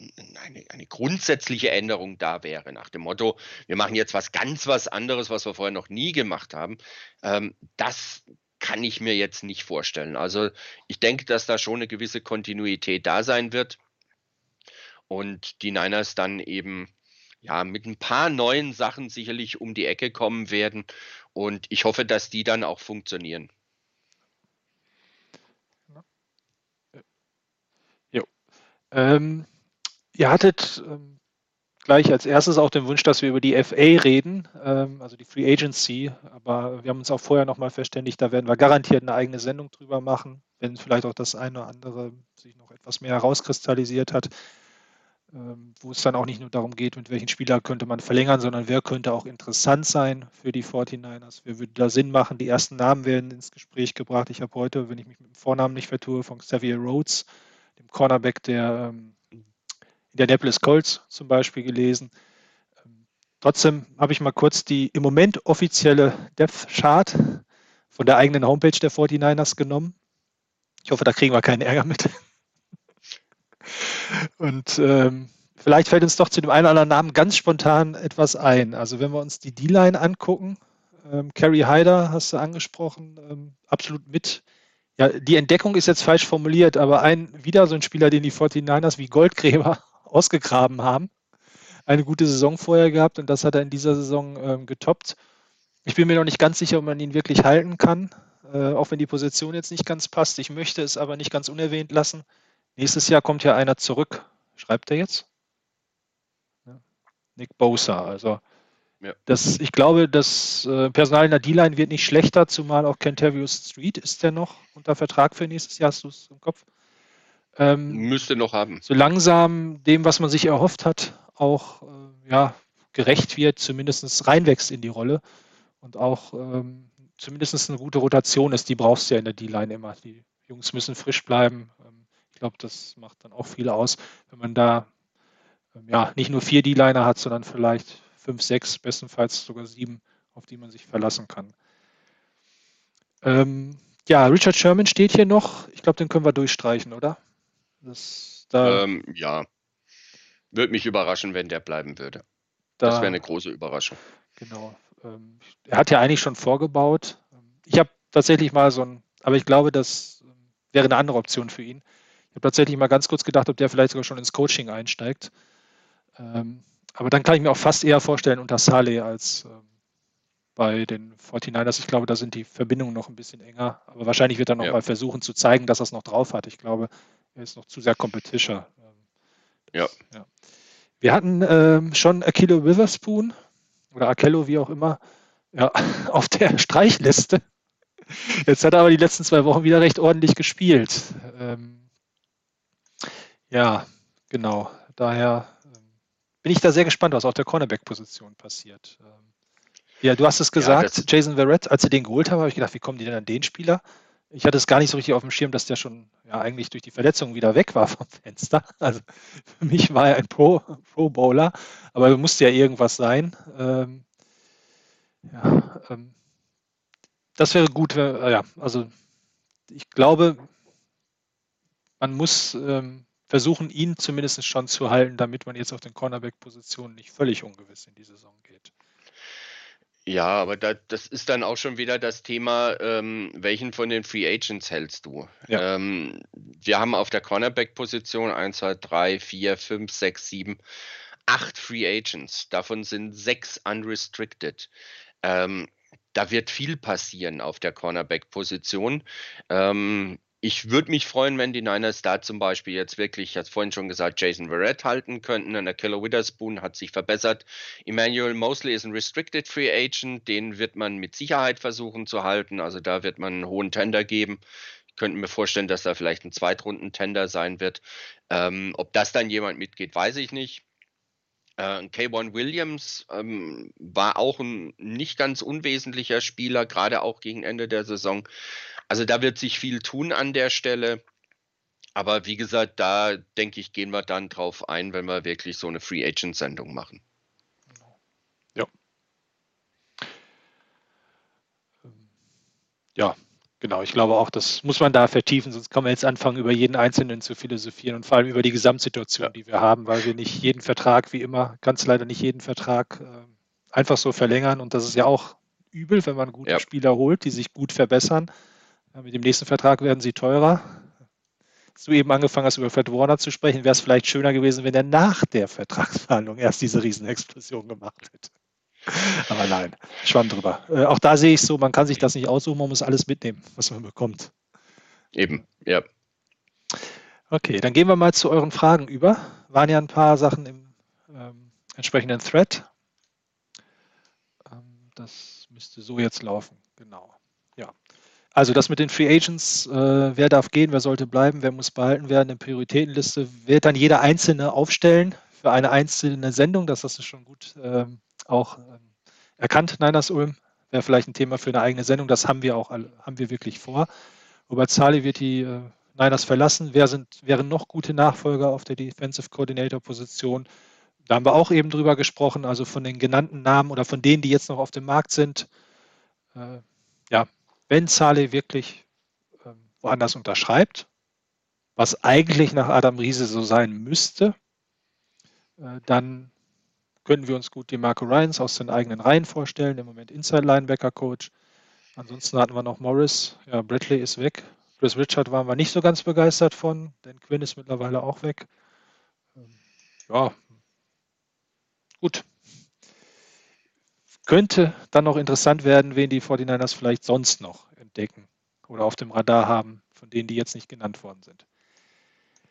eine grundsätzliche Änderung da wäre, nach dem Motto, wir machen jetzt was ganz was anderes, was wir vorher noch nie gemacht haben, ähm, das kann ich mir jetzt nicht vorstellen. Also ich denke, dass da schon eine gewisse Kontinuität da sein wird und die Niners dann eben ja, mit ein paar neuen Sachen sicherlich um die Ecke kommen werden. Und ich hoffe, dass die dann auch funktionieren. Jo. Ähm, ihr hattet ähm, gleich als erstes auch den Wunsch, dass wir über die FA reden, ähm, also die Free Agency. Aber wir haben uns auch vorher nochmal verständigt, da werden wir garantiert eine eigene Sendung drüber machen, wenn vielleicht auch das eine oder andere sich noch etwas mehr herauskristallisiert hat. Ähm, wo es dann auch nicht nur darum geht, mit welchen Spieler könnte man verlängern, sondern wer könnte auch interessant sein für die 49ers. Wer würde da Sinn machen? Die ersten Namen werden ins Gespräch gebracht. Ich habe heute, wenn ich mich mit dem Vornamen nicht vertue, von Xavier Rhodes, dem Cornerback der ähm, Indianapolis Colts zum Beispiel gelesen. Ähm, trotzdem habe ich mal kurz die im Moment offizielle Depth Chart von der eigenen Homepage der 49ers genommen. Ich hoffe, da kriegen wir keinen Ärger mit. Und ähm, vielleicht fällt uns doch zu dem einen oder anderen Namen ganz spontan etwas ein. Also wenn wir uns die D-Line angucken, ähm, Carrie Hyder hast du angesprochen, ähm, absolut mit. Ja, die Entdeckung ist jetzt falsch formuliert, aber ein wieder so ein Spieler, den die 49ers wie Goldgräber ausgegraben haben. Eine gute Saison vorher gehabt und das hat er in dieser Saison ähm, getoppt. Ich bin mir noch nicht ganz sicher, ob man ihn wirklich halten kann, äh, auch wenn die Position jetzt nicht ganz passt. Ich möchte es aber nicht ganz unerwähnt lassen. Nächstes Jahr kommt ja einer zurück. Schreibt er jetzt? Nick Bosa. Also ja. das, ich glaube, das äh, Personal in der D-Line wird nicht schlechter, zumal auch Kentavious Street ist der noch unter Vertrag für nächstes Jahr. Hast du es im Kopf? Ähm, Müsste noch haben. So langsam dem, was man sich erhofft hat, auch äh, ja, gerecht wird, zumindest reinwächst in die Rolle und auch ähm, zumindest eine gute Rotation ist. Die brauchst du ja in der D-Line immer. Die Jungs müssen frisch bleiben. Ähm, ich glaube, das macht dann auch viel aus, wenn man da ähm, ja nicht nur vier D-Liner hat, sondern vielleicht fünf, sechs, bestenfalls sogar sieben, auf die man sich verlassen kann. Ähm, ja, Richard Sherman steht hier noch. Ich glaube, den können wir durchstreichen, oder? Das, da, ähm, ja. Würde mich überraschen, wenn der bleiben würde. Da, das wäre eine große Überraschung. Genau. Ähm, er hat ja eigentlich schon vorgebaut. Ich habe tatsächlich mal so ein, aber ich glaube, das ähm, wäre eine andere Option für ihn. Ich habe tatsächlich mal ganz kurz gedacht, ob der vielleicht sogar schon ins Coaching einsteigt. Ähm, aber dann kann ich mir auch fast eher vorstellen unter Saleh als ähm, bei den 49ers. Ich glaube, da sind die Verbindungen noch ein bisschen enger. Aber wahrscheinlich wird er noch ja. mal versuchen zu zeigen, dass er es noch drauf hat. Ich glaube, er ist noch zu sehr Competition. Ähm, ja. ja. Wir hatten ähm, schon Akilo Witherspoon oder Akello, wie auch immer, ja, auf der Streichliste. Jetzt hat er aber die letzten zwei Wochen wieder recht ordentlich gespielt. Ähm, ja, genau. Daher ähm, bin ich da sehr gespannt, was auf der Cornerback-Position passiert. Ähm, ja, du hast es gesagt, ja, Jason Verrett, als sie den geholt haben, habe ich gedacht, wie kommen die denn an den Spieler? Ich hatte es gar nicht so richtig auf dem Schirm, dass der schon ja, eigentlich durch die Verletzung wieder weg war vom Fenster. Also für mich war er ein Pro, Pro Bowler, aber er musste ja irgendwas sein. Ähm, ja, ähm, das wäre gut, äh, ja, also ich glaube, man muss ähm, versuchen, ihn zumindest schon zu halten, damit man jetzt auf den Cornerback-Positionen nicht völlig ungewiss in die Saison geht. Ja, aber da, das ist dann auch schon wieder das Thema, ähm, welchen von den Free Agents hältst du? Ja. Ähm, wir haben auf der Cornerback-Position 1, 2, 3, 4, 5, 6, 7, 8 Free Agents. Davon sind 6 unrestricted. Ähm, da wird viel passieren auf der Cornerback-Position. Ähm, ich würde mich freuen, wenn die Niners da zum Beispiel jetzt wirklich, ich hatte vorhin schon gesagt, Jason Verrett halten könnten. Und der Killer Witherspoon hat sich verbessert. Emmanuel Mosley ist ein Restricted Free Agent, den wird man mit Sicherheit versuchen zu halten. Also da wird man einen hohen Tender geben. Ich könnte mir vorstellen, dass da vielleicht ein Zweitrunden-Tender sein wird. Ähm, ob das dann jemand mitgeht, weiß ich nicht. Äh, K1 Williams ähm, war auch ein nicht ganz unwesentlicher Spieler, gerade auch gegen Ende der Saison. Also da wird sich viel tun an der Stelle. Aber wie gesagt, da denke ich, gehen wir dann drauf ein, wenn wir wirklich so eine Free Agent Sendung machen. Ja. Ja, genau. Ich glaube auch, das muss man da vertiefen, sonst kann man jetzt anfangen, über jeden Einzelnen zu philosophieren und vor allem über die Gesamtsituation, die wir haben, weil wir nicht jeden Vertrag, wie immer, ganz leider nicht jeden Vertrag äh, einfach so verlängern. Und das ist ja auch übel, wenn man gute ja. Spieler holt, die sich gut verbessern mit dem nächsten Vertrag werden sie teurer. Als du eben angefangen hast, über Fred Warner zu sprechen, wäre es vielleicht schöner gewesen, wenn er nach der Vertragsverhandlung erst diese Riesenexplosion gemacht hätte. Aber nein, schwamm drüber. Äh, auch da sehe ich so, man kann sich das nicht aussuchen, man muss alles mitnehmen, was man bekommt. Eben, ja. Okay, dann gehen wir mal zu euren Fragen über. Waren ja ein paar Sachen im ähm, entsprechenden Thread. Ähm, das müsste so jetzt laufen, genau. Also das mit den Free Agents, äh, wer darf gehen, wer sollte bleiben, wer muss behalten werden, eine Prioritätenliste wird dann jeder Einzelne aufstellen für eine einzelne Sendung. Das hast du schon gut ähm, auch ähm, erkannt, Niners Ulm. Wäre vielleicht ein Thema für eine eigene Sendung. Das haben wir auch, haben wir wirklich vor. Robert Zali wird die äh, Niners verlassen. Wer sind, wären noch gute Nachfolger auf der Defensive Coordinator Position? Da haben wir auch eben drüber gesprochen, also von den genannten Namen oder von denen, die jetzt noch auf dem Markt sind. Äh, wenn Saleh wirklich ähm, woanders unterschreibt, was eigentlich nach Adam Riese so sein müsste, äh, dann können wir uns gut die Marco Ryans aus den eigenen Reihen vorstellen, im Moment Inside Linebacker Coach. Ansonsten hatten wir noch Morris, ja, Bradley ist weg. Chris Richard waren wir nicht so ganz begeistert von, denn Quinn ist mittlerweile auch weg. Ähm, ja, gut könnte dann noch interessant werden, wen die 49ers vielleicht sonst noch entdecken oder auf dem Radar haben, von denen, die jetzt nicht genannt worden sind.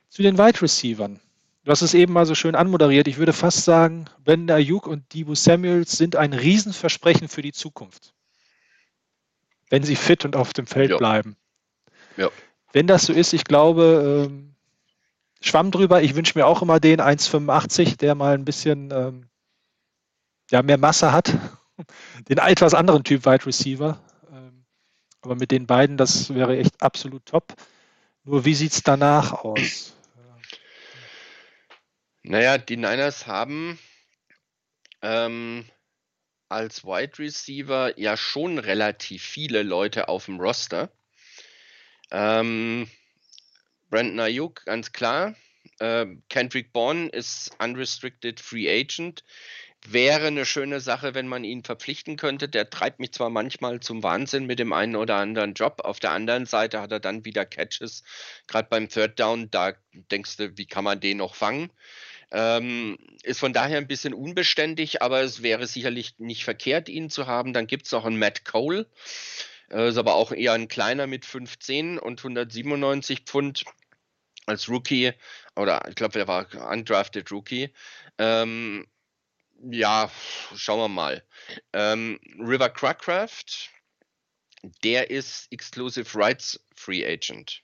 Zu den Wide Receivern. Du hast es eben mal so schön anmoderiert. Ich würde fast sagen, Brandon Ayuk und Debo Samuels sind ein Riesenversprechen für die Zukunft. Wenn sie fit und auf dem Feld ja. bleiben. Ja. Wenn das so ist, ich glaube, ähm, Schwamm drüber. Ich wünsche mir auch immer den 1,85, der mal ein bisschen ähm, ja, mehr Masse hat den etwas anderen Typ Wide Receiver. Ähm, aber mit den beiden, das wäre echt absolut top. Nur wie sieht es danach aus? Naja, die Niners haben ähm, als Wide Receiver ja schon relativ viele Leute auf dem Roster. Ähm, Brandon Ayuk, ganz klar. Äh, Kendrick Bourne ist unrestricted free agent wäre eine schöne Sache, wenn man ihn verpflichten könnte. Der treibt mich zwar manchmal zum Wahnsinn mit dem einen oder anderen Job. Auf der anderen Seite hat er dann wieder Catches. Gerade beim Third Down, da denkst du, wie kann man den noch fangen? Ähm, ist von daher ein bisschen unbeständig, aber es wäre sicherlich nicht verkehrt, ihn zu haben. Dann gibt es noch einen Matt Cole. Äh, ist aber auch eher ein kleiner mit 15 und 197 Pfund als Rookie. Oder ich glaube, er war undrafted Rookie. Ähm, ja, schauen wir mal. Ähm, River Crackcraft, der ist Exclusive Rights Free Agent.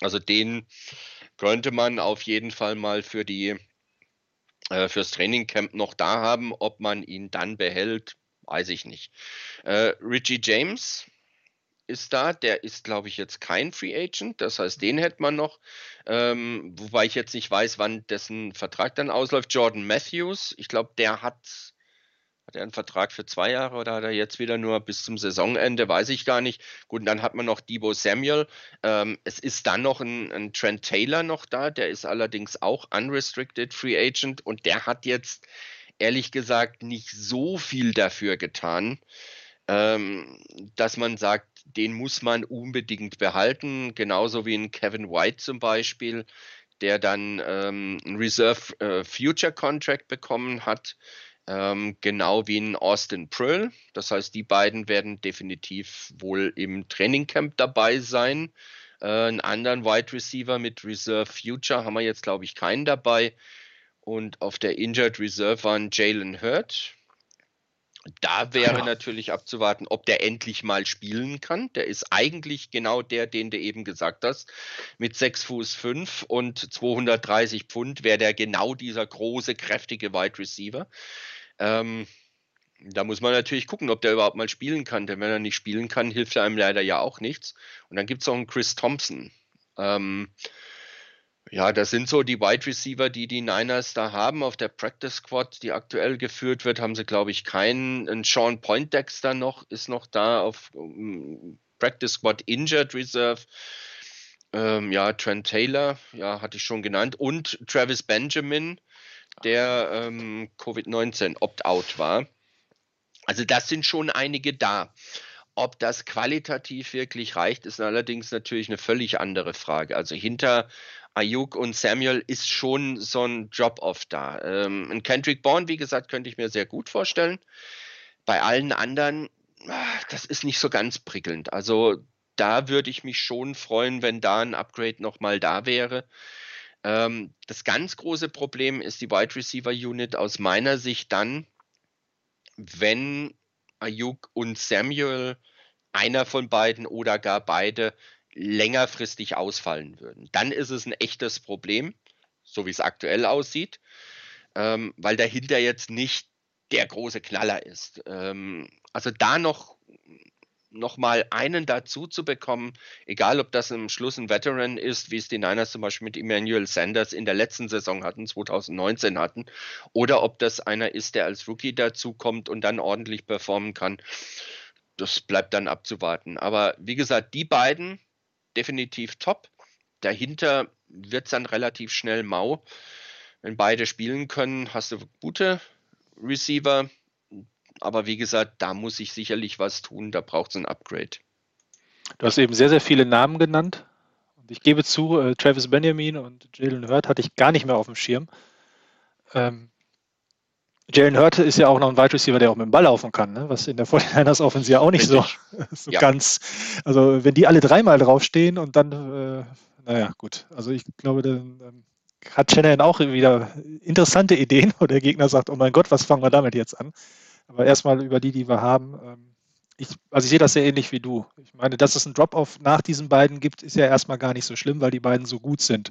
Also den könnte man auf jeden Fall mal für die äh, fürs Trainingcamp noch da haben. Ob man ihn dann behält, weiß ich nicht. Äh, Richie James, ist da. Der ist, glaube ich, jetzt kein Free Agent. Das heißt, den hätte man noch. Ähm, wobei ich jetzt nicht weiß, wann dessen Vertrag dann ausläuft. Jordan Matthews, ich glaube, der hat. Hat er einen Vertrag für zwei Jahre oder hat er jetzt wieder nur bis zum Saisonende? Weiß ich gar nicht. Gut, und dann hat man noch Debo Samuel. Ähm, es ist dann noch ein, ein Trent Taylor noch da. Der ist allerdings auch unrestricted Free Agent und der hat jetzt ehrlich gesagt nicht so viel dafür getan, ähm, dass man sagt, den muss man unbedingt behalten, genauso wie ein Kevin White zum Beispiel, der dann ähm, ein Reserve äh, Future Contract bekommen hat, ähm, genau wie ein Austin Prill. Das heißt, die beiden werden definitiv wohl im Trainingcamp dabei sein. Äh, einen anderen Wide Receiver mit Reserve Future haben wir jetzt, glaube ich, keinen dabei. Und auf der Injured Reserve waren Jalen Hurt. Da wäre ja. natürlich abzuwarten, ob der endlich mal spielen kann. Der ist eigentlich genau der, den du eben gesagt hast. Mit 6 Fuß 5 und 230 Pfund wäre der genau dieser große, kräftige Wide Receiver. Ähm, da muss man natürlich gucken, ob der überhaupt mal spielen kann. Denn wenn er nicht spielen kann, hilft er einem leider ja auch nichts. Und dann gibt es auch einen Chris Thompson. Ähm, ja, das sind so die Wide Receiver, die die Niners da haben auf der Practice Squad, die aktuell geführt wird, haben sie, glaube ich, keinen. Ein Sean Poindexter noch ist noch da auf um, Practice Squad Injured Reserve. Ähm, ja, Trent Taylor, ja, hatte ich schon genannt. Und Travis Benjamin, der ähm, Covid-19 Opt-out war. Also das sind schon einige da. Ob das qualitativ wirklich reicht, ist allerdings natürlich eine völlig andere Frage. Also hinter Ayuk und Samuel ist schon so ein Drop-off da. Ähm, ein Kendrick Bourne, wie gesagt, könnte ich mir sehr gut vorstellen. Bei allen anderen, ah, das ist nicht so ganz prickelnd. Also da würde ich mich schon freuen, wenn da ein Upgrade nochmal da wäre. Ähm, das ganz große Problem ist die Wide Receiver Unit aus meiner Sicht dann, wenn Ayuk und Samuel, einer von beiden oder gar beide, längerfristig ausfallen würden. Dann ist es ein echtes Problem, so wie es aktuell aussieht, ähm, weil dahinter jetzt nicht der große Knaller ist. Ähm, also da noch, noch mal einen dazu zu bekommen, egal ob das im Schluss ein Veteran ist, wie es die Niners zum Beispiel mit Emmanuel Sanders in der letzten Saison hatten, 2019 hatten, oder ob das einer ist, der als Rookie dazukommt und dann ordentlich performen kann, das bleibt dann abzuwarten. Aber wie gesagt, die beiden, definitiv top. Dahinter wird es dann relativ schnell mau. Wenn beide spielen können, hast du gute Receiver. Aber wie gesagt, da muss ich sicherlich was tun. Da braucht es ein Upgrade. Du hast eben sehr, sehr viele Namen genannt. Und ich gebe zu, äh, Travis Benjamin und Jalen Hurt hatte ich gar nicht mehr auf dem Schirm. Ähm, Jalen Hurte ist ja auch noch ein Wide Receiver, der auch mit dem Ball laufen kann, ne? was in der 49ers Offense ja auch nicht so, so ja. ganz. Also, wenn die alle dreimal draufstehen und dann, äh, naja, gut. Also, ich glaube, dann ähm, hat Shannon auch wieder interessante Ideen, wo der Gegner sagt: Oh mein Gott, was fangen wir damit jetzt an? Aber erstmal über die, die wir haben. Ähm, ich, also, ich sehe das sehr ähnlich wie du. Ich meine, dass es einen Drop-Off nach diesen beiden gibt, ist ja erstmal gar nicht so schlimm, weil die beiden so gut sind.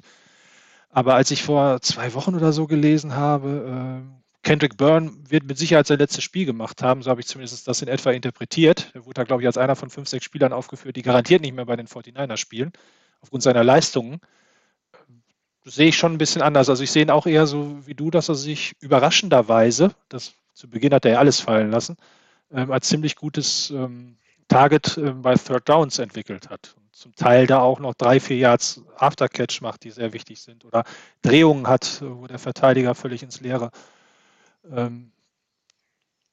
Aber als ich vor zwei Wochen oder so gelesen habe, äh, Kendrick Byrne wird mit Sicherheit sein letztes Spiel gemacht haben, so habe ich zumindest das in etwa interpretiert. Er wurde da, glaube ich, als einer von fünf, sechs Spielern aufgeführt, die garantiert nicht mehr bei den 49ers spielen, aufgrund seiner Leistungen. Das sehe ich schon ein bisschen anders. Also ich sehe ihn auch eher so wie du, dass er sich überraschenderweise, das zu Beginn hat er ja alles fallen lassen, ähm, als ziemlich gutes ähm, Target ähm, bei Third Downs entwickelt hat. Und zum Teil da auch noch drei, vier Yards Aftercatch macht, die sehr wichtig sind. Oder Drehungen hat, wo der Verteidiger völlig ins Leere ähm,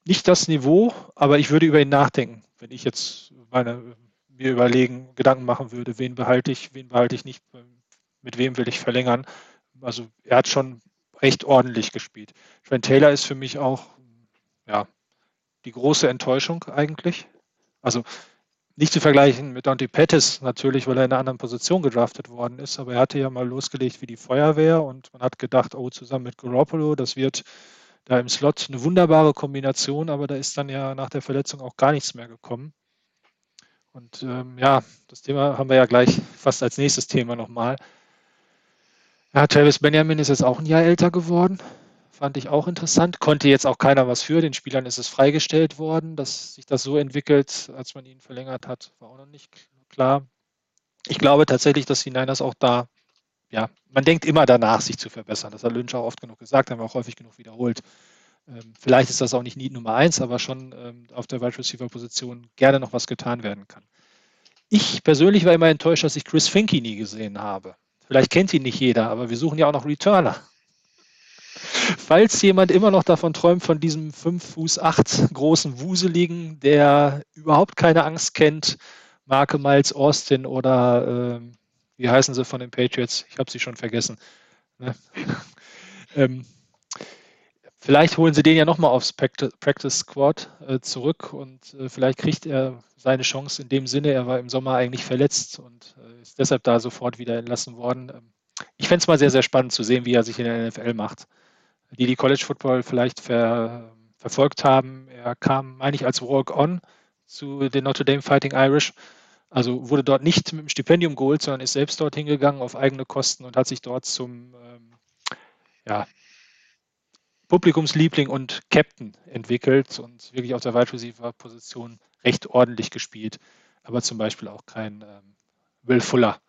nicht das Niveau, aber ich würde über ihn nachdenken, wenn ich jetzt meine, mir überlegen, Gedanken machen würde, wen behalte ich, wen behalte ich nicht, mit wem will ich verlängern. Also er hat schon recht ordentlich gespielt. Trent Taylor ist für mich auch ja, die große Enttäuschung eigentlich. Also nicht zu vergleichen mit Dante Pettis natürlich, weil er in einer anderen Position gedraftet worden ist, aber er hatte ja mal losgelegt wie die Feuerwehr und man hat gedacht, oh, zusammen mit Garoppolo, das wird da im Slot eine wunderbare Kombination, aber da ist dann ja nach der Verletzung auch gar nichts mehr gekommen. Und ähm, ja, das Thema haben wir ja gleich fast als nächstes Thema nochmal. Ja, Travis Benjamin ist jetzt auch ein Jahr älter geworden. Fand ich auch interessant. Konnte jetzt auch keiner was für. Den Spielern ist es freigestellt worden. Dass sich das so entwickelt, als man ihn verlängert hat, war auch noch nicht klar. Ich glaube tatsächlich, dass die Niners auch da ja, man denkt immer danach, sich zu verbessern. Das hat Lynch auch oft genug gesagt, haben wir auch häufig genug wiederholt. Ähm, vielleicht ist das auch nicht Need Nummer eins, aber schon ähm, auf der Wide Receiver Position gerne noch was getan werden kann. Ich persönlich war immer enttäuscht, dass ich Chris Finke nie gesehen habe. Vielleicht kennt ihn nicht jeder, aber wir suchen ja auch noch Returner. Falls jemand immer noch davon träumt, von diesem 5 Fuß 8 großen Wuseligen, der überhaupt keine Angst kennt, Marke Miles Austin oder ähm, wie heißen sie von den Patriots? Ich habe sie schon vergessen. Ne? ähm, vielleicht holen sie den ja nochmal aufs Practice Squad äh, zurück und äh, vielleicht kriegt er seine Chance in dem Sinne. Er war im Sommer eigentlich verletzt und äh, ist deshalb da sofort wieder entlassen worden. Ähm, ich fände es mal sehr, sehr spannend zu sehen, wie er sich in der NFL macht. Die, die College Football vielleicht ver, verfolgt haben, er kam, meine ich, als Walk-On zu den Notre Dame Fighting Irish. Also wurde dort nicht mit dem Stipendium geholt, sondern ist selbst dort hingegangen auf eigene Kosten und hat sich dort zum ähm, ja, Publikumsliebling und Captain entwickelt und wirklich auf der Wide Receiver Position recht ordentlich gespielt, aber zum Beispiel auch kein ähm, Will Fuller.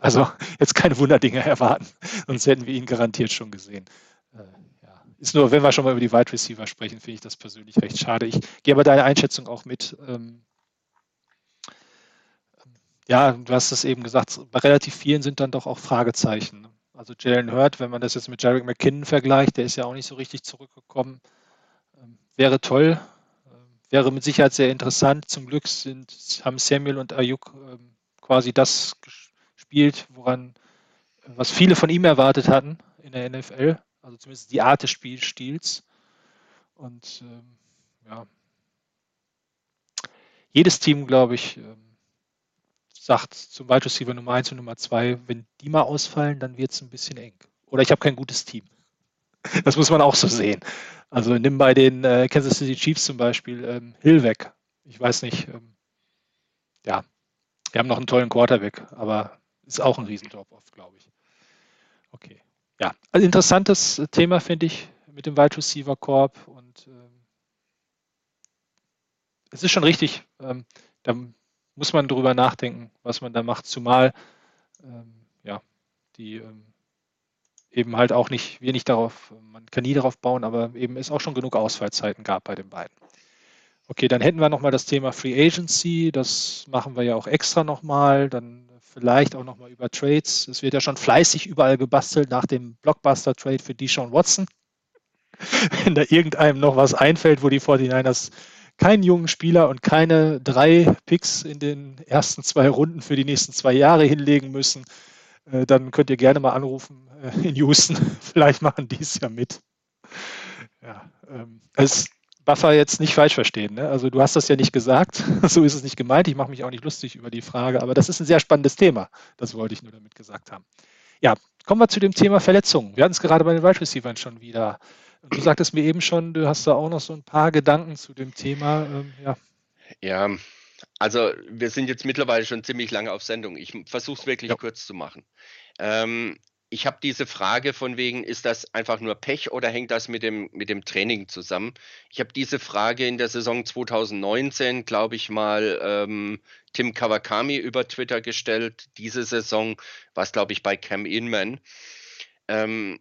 Also jetzt keine Wunderdinge erwarten, sonst hätten wir ihn garantiert schon gesehen. Äh, ja. Ist nur, wenn wir schon mal über die Wide Receiver sprechen, finde ich das persönlich recht schade. Ich gehe aber deine Einschätzung auch mit. Ähm, ja, du hast es eben gesagt, bei relativ vielen sind dann doch auch Fragezeichen. Also Jalen Hurt, wenn man das jetzt mit Jarek McKinnon vergleicht, der ist ja auch nicht so richtig zurückgekommen. Ähm, wäre toll, ähm, wäre mit Sicherheit sehr interessant. Zum Glück sind, haben Samuel und Ayuk ähm, quasi das gespielt, woran, was viele von ihm erwartet hatten in der NFL. Also zumindest die Art des Spielstils. Und ähm, ja, jedes Team, glaube ich, ähm, sagt zum Wide Receiver Nummer 1 und Nummer 2, wenn die mal ausfallen, dann wird es ein bisschen eng. Oder ich habe kein gutes Team. Das muss man auch so sehen. Also nimm bei den äh, Kansas City Chiefs zum Beispiel ähm, Hill weg. Ich weiß nicht, ähm, ja, wir haben noch einen tollen Quarterback, aber ist auch ein Riesendrop-Off, glaube ich. Okay. Ja, also interessantes Thema finde ich mit dem Wide Receiver Korb und ähm, es ist schon richtig, ähm, da muss man drüber nachdenken, was man da macht, zumal ähm, ja, die ähm, eben halt auch nicht, wir nicht darauf, man kann nie darauf bauen, aber eben es auch schon genug Ausfallzeiten gab bei den beiden. Okay, dann hätten wir nochmal das Thema Free Agency, das machen wir ja auch extra nochmal, dann vielleicht auch nochmal über Trades. Es wird ja schon fleißig überall gebastelt nach dem Blockbuster-Trade für Deshaun Watson. Wenn da irgendeinem noch was einfällt, wo die 49ers keinen jungen Spieler und keine drei Picks in den ersten zwei Runden für die nächsten zwei Jahre hinlegen müssen, äh, dann könnt ihr gerne mal anrufen äh, in Houston. Vielleicht machen die es ja mit. Ja, ähm, als Buffer jetzt nicht falsch verstehen. Ne? Also du hast das ja nicht gesagt, so ist es nicht gemeint. Ich mache mich auch nicht lustig über die Frage, aber das ist ein sehr spannendes Thema. Das wollte ich nur damit gesagt haben. Ja, kommen wir zu dem Thema Verletzungen. Wir hatten es gerade bei den Wide Receivers schon wieder. Du sagtest mir eben schon, du hast da auch noch so ein paar Gedanken zu dem Thema. Ähm, ja. ja, also wir sind jetzt mittlerweile schon ziemlich lange auf Sendung. Ich versuche es wirklich ja. kurz zu machen. Ähm, ich habe diese Frage von wegen, ist das einfach nur Pech oder hängt das mit dem, mit dem Training zusammen? Ich habe diese Frage in der Saison 2019, glaube ich mal, ähm, Tim Kawakami über Twitter gestellt. Diese Saison war es, glaube ich, bei Cam Inman. Ähm,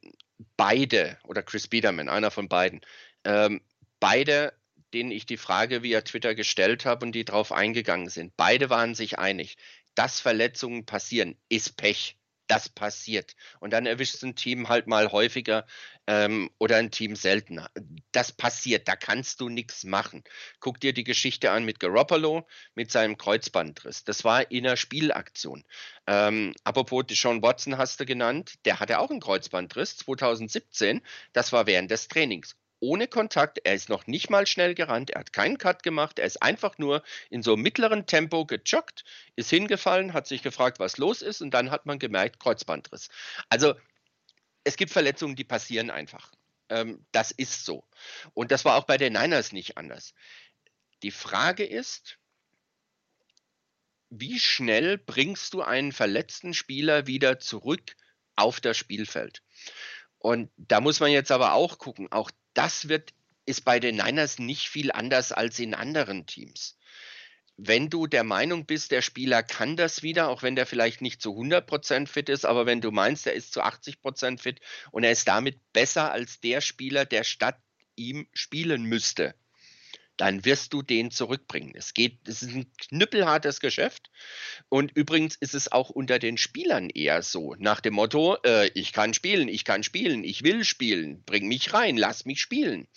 beide, oder Chris Biederman, einer von beiden, ähm, beide, denen ich die Frage via Twitter gestellt habe und die darauf eingegangen sind, beide waren sich einig, dass Verletzungen passieren, ist Pech. Das passiert. Und dann erwischt es ein Team halt mal häufiger ähm, oder ein Team seltener. Das passiert, da kannst du nichts machen. Guck dir die Geschichte an mit Garoppolo, mit seinem Kreuzbandriss. Das war in einer Spielaktion. Ähm, apropos Sean Watson hast du genannt, der hatte auch einen Kreuzbandriss 2017. Das war während des Trainings ohne Kontakt. Er ist noch nicht mal schnell gerannt. Er hat keinen Cut gemacht. Er ist einfach nur in so mittleren Tempo gejoggt, ist hingefallen, hat sich gefragt, was los ist und dann hat man gemerkt, Kreuzbandriss. Also es gibt Verletzungen, die passieren einfach. Ähm, das ist so. Und das war auch bei den Niners nicht anders. Die Frage ist, wie schnell bringst du einen verletzten Spieler wieder zurück auf das Spielfeld? Und da muss man jetzt aber auch gucken, auch das wird, ist bei den Niners nicht viel anders als in anderen Teams. Wenn du der Meinung bist, der Spieler kann das wieder, auch wenn der vielleicht nicht zu 100% fit ist, aber wenn du meinst, er ist zu 80% fit und er ist damit besser als der Spieler, der statt ihm spielen müsste, dann wirst du den zurückbringen. Es geht, es ist ein knüppelhartes Geschäft. Und übrigens ist es auch unter den Spielern eher so, nach dem Motto, äh, ich kann spielen, ich kann spielen, ich will spielen, bring mich rein, lass mich spielen.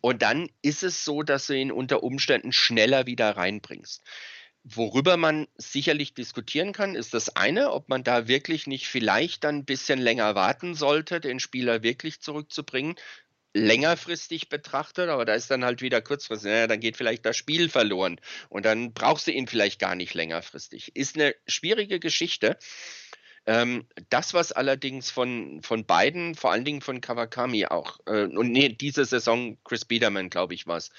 Und dann ist es so, dass du ihn unter Umständen schneller wieder reinbringst. Worüber man sicherlich diskutieren kann, ist das eine, ob man da wirklich nicht vielleicht dann ein bisschen länger warten sollte, den Spieler wirklich zurückzubringen. Längerfristig betrachtet, aber da ist dann halt wieder kurzfristig, naja, dann geht vielleicht das Spiel verloren und dann brauchst du ihn vielleicht gar nicht längerfristig. Ist eine schwierige Geschichte. Ähm, das, was allerdings von, von beiden, vor allen Dingen von Kawakami auch, äh, und nee, diese Saison Chris Biederman, glaube ich, war es,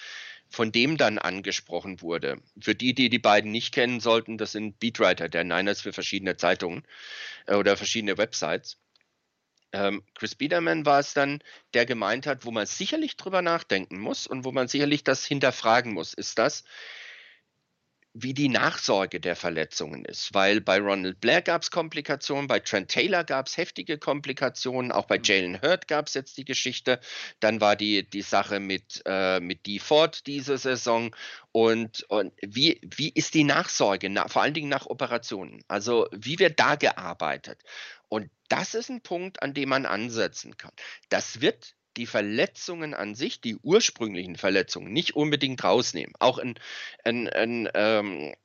von dem dann angesprochen wurde. Für die, die die beiden nicht kennen sollten, das sind Beatwriter der Niners für verschiedene Zeitungen äh, oder verschiedene Websites. Ähm, Chris Biederman war es dann, der gemeint hat, wo man sicherlich drüber nachdenken muss und wo man sicherlich das hinterfragen muss, ist das, wie die Nachsorge der Verletzungen ist. Weil bei Ronald Blair gab es Komplikationen, bei Trent Taylor gab es heftige Komplikationen, auch bei mhm. Jalen Hurt gab es jetzt die Geschichte. Dann war die, die Sache mit, äh, mit Dee Ford diese Saison. Und, und wie, wie ist die Nachsorge, na, vor allen Dingen nach Operationen? Also wie wird da gearbeitet? Und das ist ein Punkt, an dem man ansetzen kann. Das wird die Verletzungen an sich, die ursprünglichen Verletzungen, nicht unbedingt rausnehmen. Auch ein, ein, ein ähm,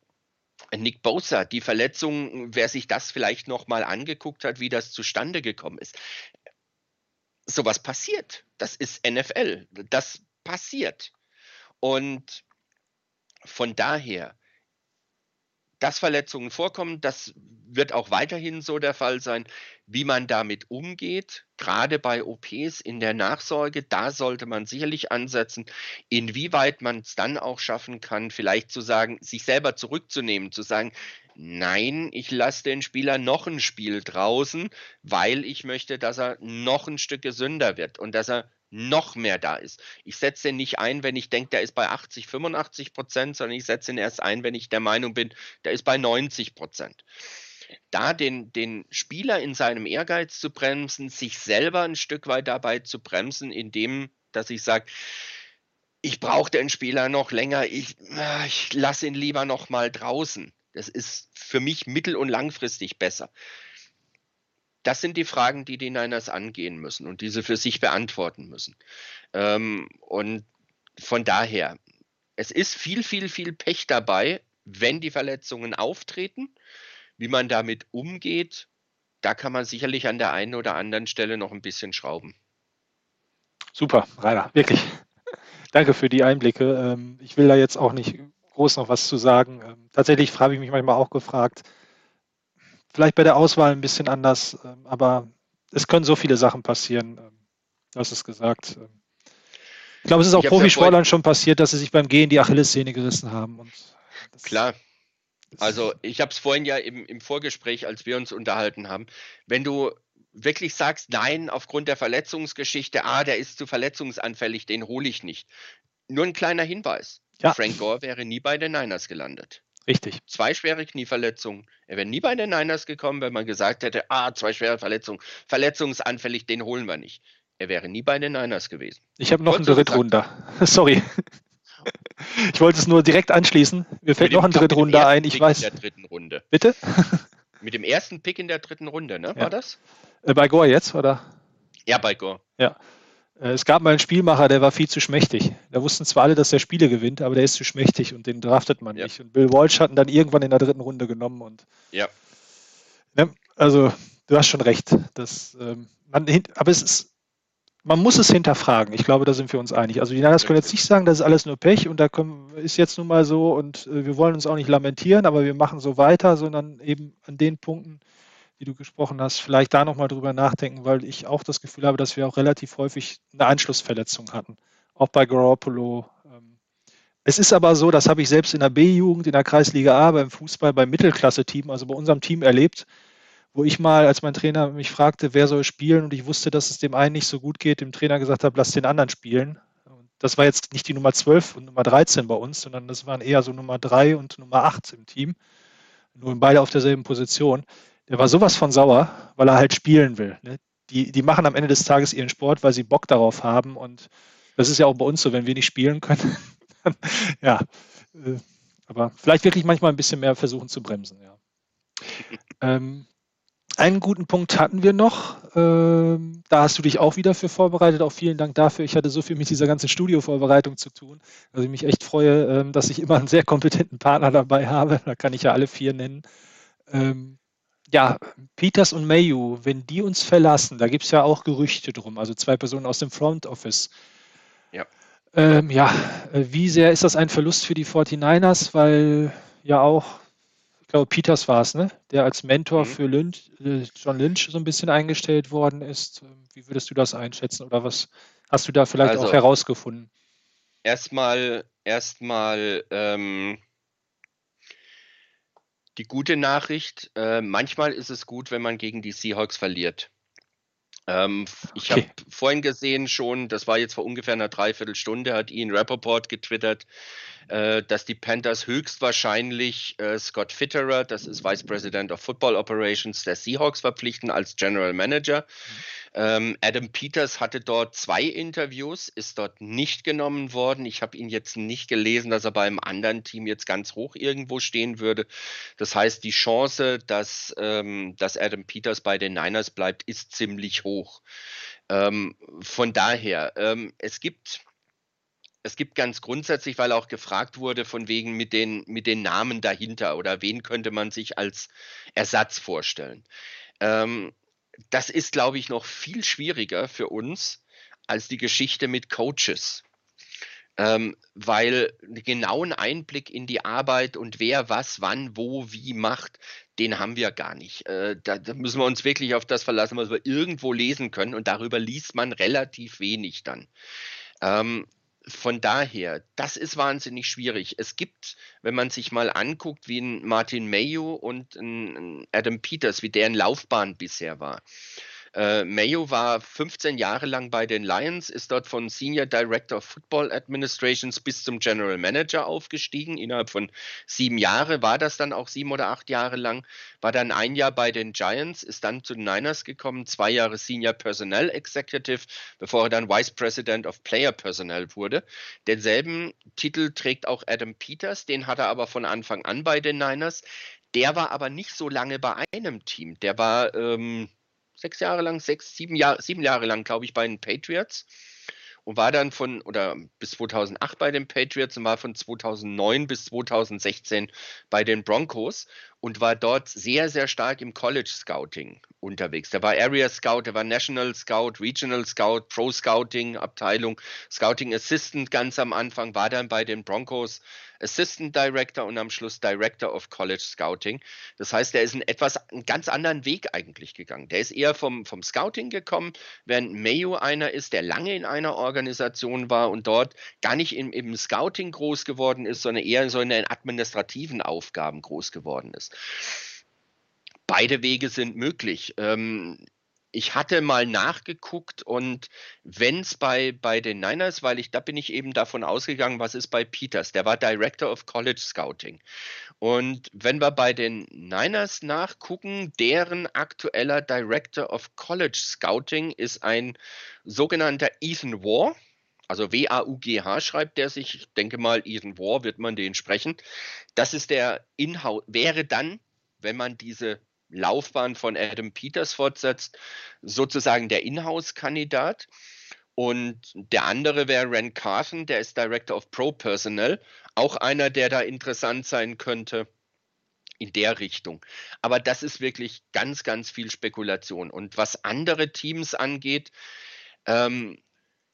Nick Bosa, die Verletzung, wer sich das vielleicht nochmal angeguckt hat, wie das zustande gekommen ist. Sowas passiert. Das ist NFL. Das passiert. Und von daher dass Verletzungen vorkommen, das wird auch weiterhin so der Fall sein. Wie man damit umgeht, gerade bei OPs in der Nachsorge, da sollte man sicherlich ansetzen. Inwieweit man es dann auch schaffen kann, vielleicht zu sagen, sich selber zurückzunehmen, zu sagen, nein, ich lasse den Spieler noch ein Spiel draußen, weil ich möchte, dass er noch ein Stück gesünder wird und dass er noch mehr da ist. Ich setze ihn nicht ein, wenn ich denke, der ist bei 80, 85 Prozent, sondern ich setze ihn erst ein, wenn ich der Meinung bin, der ist bei 90 Prozent. Da den, den Spieler in seinem Ehrgeiz zu bremsen, sich selber ein Stück weit dabei zu bremsen, indem, dass ich sage, ich brauche den Spieler noch länger, ich, ich lasse ihn lieber noch mal draußen. Das ist für mich mittel- und langfristig besser. Das sind die Fragen, die die Niners angehen müssen und diese für sich beantworten müssen. Ähm, und von daher, es ist viel, viel, viel Pech dabei, wenn die Verletzungen auftreten. Wie man damit umgeht, da kann man sicherlich an der einen oder anderen Stelle noch ein bisschen schrauben. Super, Rainer, wirklich. Danke für die Einblicke. Ähm, ich will da jetzt auch nicht groß noch was zu sagen. Ähm, tatsächlich habe ich mich manchmal auch gefragt, vielleicht bei der Auswahl ein bisschen anders, ähm, aber es können so viele Sachen passieren. Du hast es gesagt. Ich glaube, es ist auch Profisportlern ja schon passiert, dass sie sich beim Gehen die Achillessehne gerissen haben. Klar. Also ich habe es vorhin ja im, im Vorgespräch, als wir uns unterhalten haben, wenn du wirklich sagst, nein, aufgrund der Verletzungsgeschichte, ah, der ist zu verletzungsanfällig, den hole ich nicht. Nur ein kleiner Hinweis. Ja. Frank Gore wäre nie bei den Niners gelandet. Richtig. Zwei schwere Knieverletzungen. Er wäre nie bei den Niners gekommen, wenn man gesagt hätte, ah, zwei schwere Verletzungen, verletzungsanfällig, den holen wir nicht. Er wäre nie bei den Niners gewesen. Ich habe noch einen Drittrunder. Sorry. Ich wollte es nur direkt anschließen. Mir fällt noch ein Drittrunder ein. Ich Pick weiß. In der dritten Runde. Bitte? Mit dem ersten Pick in der dritten Runde, ne? War ja. das? Äh, bei Gore jetzt, oder? Ja, bei Gore. Ja. Äh, es gab mal einen Spielmacher, der war viel zu schmächtig. Da wussten zwar alle, dass der Spiele gewinnt, aber der ist zu schmächtig und den draftet man ja. nicht. Und Bill Walsh hat ihn dann irgendwann in der dritten Runde genommen. Und, ja. Ne, also, du hast schon recht. Das, ähm, man, aber es ist, man muss es hinterfragen. Ich glaube, da sind wir uns einig. Also die Niners können jetzt nicht sagen, das ist alles nur Pech und da können, ist jetzt nun mal so und äh, wir wollen uns auch nicht lamentieren, aber wir machen so weiter, sondern eben an den Punkten, die du gesprochen hast, vielleicht da nochmal drüber nachdenken, weil ich auch das Gefühl habe, dass wir auch relativ häufig eine Anschlussverletzung hatten. Auch bei Garoppolo. Ähm. Es ist aber so, das habe ich selbst in der B-Jugend, in der Kreisliga A, beim Fußball, beim Mittelklasse-Team, also bei unserem Team erlebt, wo ich mal, als mein Trainer mich fragte, wer soll spielen und ich wusste, dass es dem einen nicht so gut geht, dem Trainer gesagt habe, lass den anderen spielen. Das war jetzt nicht die Nummer 12 und Nummer 13 bei uns, sondern das waren eher so Nummer 3 und Nummer 8 im Team. Nur beide auf derselben Position der war sowas von sauer, weil er halt spielen will. Ne? Die, die machen am Ende des Tages ihren Sport, weil sie Bock darauf haben. Und das ist ja auch bei uns so, wenn wir nicht spielen können. ja, äh, aber vielleicht wirklich manchmal ein bisschen mehr versuchen zu bremsen. Ja. Ähm, einen guten Punkt hatten wir noch. Ähm, da hast du dich auch wieder für vorbereitet. Auch vielen Dank dafür. Ich hatte so viel mit dieser ganzen Studiovorbereitung zu tun, dass ich mich echt freue, ähm, dass ich immer einen sehr kompetenten Partner dabei habe. Da kann ich ja alle vier nennen. Ähm, ja, Peters und Mayu, wenn die uns verlassen, da gibt es ja auch Gerüchte drum, also zwei Personen aus dem Front Office. Ja. Ähm, ja, äh, wie sehr ist das ein Verlust für die 49ers? Weil ja auch, ich glaube, Peters war es, ne? der als Mentor mhm. für Lynch, äh, John Lynch so ein bisschen eingestellt worden ist. Ähm, wie würdest du das einschätzen oder was hast du da vielleicht also, auch herausgefunden? Erstmal, erstmal, ähm, die gute Nachricht, äh, manchmal ist es gut, wenn man gegen die Seahawks verliert. Ähm, ich habe vorhin gesehen schon, das war jetzt vor ungefähr einer Dreiviertelstunde, hat Ian Rappaport getwittert, äh, dass die Panthers höchstwahrscheinlich äh, Scott Fitterer, das ist Vice President of Football Operations der Seahawks, verpflichten als General Manager. Ähm, Adam Peters hatte dort zwei Interviews, ist dort nicht genommen worden. Ich habe ihn jetzt nicht gelesen, dass er beim anderen Team jetzt ganz hoch irgendwo stehen würde. Das heißt, die Chance, dass, ähm, dass Adam Peters bei den Niners bleibt, ist ziemlich hoch. Ähm, von daher, ähm, es gibt es gibt ganz grundsätzlich, weil auch gefragt wurde, von wegen mit den, mit den Namen dahinter oder wen könnte man sich als Ersatz vorstellen. Ähm, das ist, glaube ich, noch viel schwieriger für uns als die Geschichte mit Coaches. Ähm, weil einen genauen Einblick in die Arbeit und wer was, wann, wo, wie macht, den haben wir gar nicht. Äh, da, da, müssen wir uns wirklich auf das verlassen, was wir irgendwo lesen können und darüber liest man relativ wenig dann. Ähm, von daher, das ist wahnsinnig schwierig. Es gibt, wenn man sich mal anguckt, wie ein Martin Mayo und ein Adam Peters, wie deren Laufbahn bisher war. Äh, Mayo war 15 Jahre lang bei den Lions, ist dort von Senior Director of Football Administrations bis zum General Manager aufgestiegen. Innerhalb von sieben Jahren war das dann auch sieben oder acht Jahre lang. War dann ein Jahr bei den Giants, ist dann zu den Niners gekommen, zwei Jahre Senior Personnel Executive, bevor er dann Vice President of Player Personnel wurde. Denselben Titel trägt auch Adam Peters, den hat er aber von Anfang an bei den Niners. Der war aber nicht so lange bei einem Team. Der war ähm, sechs Jahre lang, sechs, sieben Jahre, sieben Jahre lang, glaube ich, bei den Patriots. Und war dann von, oder bis 2008 bei den Patriots und war von 2009 bis 2016 bei den Broncos und war dort sehr, sehr stark im College Scouting unterwegs. Der war Area Scout, der war National Scout, Regional Scout, Pro Scouting Abteilung, Scouting Assistant ganz am Anfang, war dann bei den Broncos Assistant Director und am Schluss Director of College Scouting. Das heißt, er ist einen etwas einen ganz anderen Weg eigentlich gegangen. Der ist eher vom, vom Scouting gekommen, während Mayo einer ist, der lange in einer Organisation war und dort gar nicht im, im Scouting groß geworden ist, sondern eher so in den administrativen Aufgaben groß geworden ist. Beide Wege sind möglich. Ähm, ich hatte mal nachgeguckt und wenn es bei, bei den Niners, weil ich da bin ich eben davon ausgegangen, was ist bei Peters, der war Director of College Scouting. Und wenn wir bei den Niners nachgucken, deren aktueller Director of College Scouting ist ein sogenannter Ethan War. Also W-A-U-G-H schreibt der sich. Ich denke mal, Ethan War wird man den sprechen. Das ist der Inhouse, wäre dann, wenn man diese Laufbahn von Adam Peters fortsetzt, sozusagen der Inhouse-Kandidat. Und der andere wäre Ren Carson, der ist Director of Pro Personnel, auch einer, der da interessant sein könnte in der Richtung. Aber das ist wirklich ganz, ganz viel Spekulation. Und was andere Teams angeht, ähm,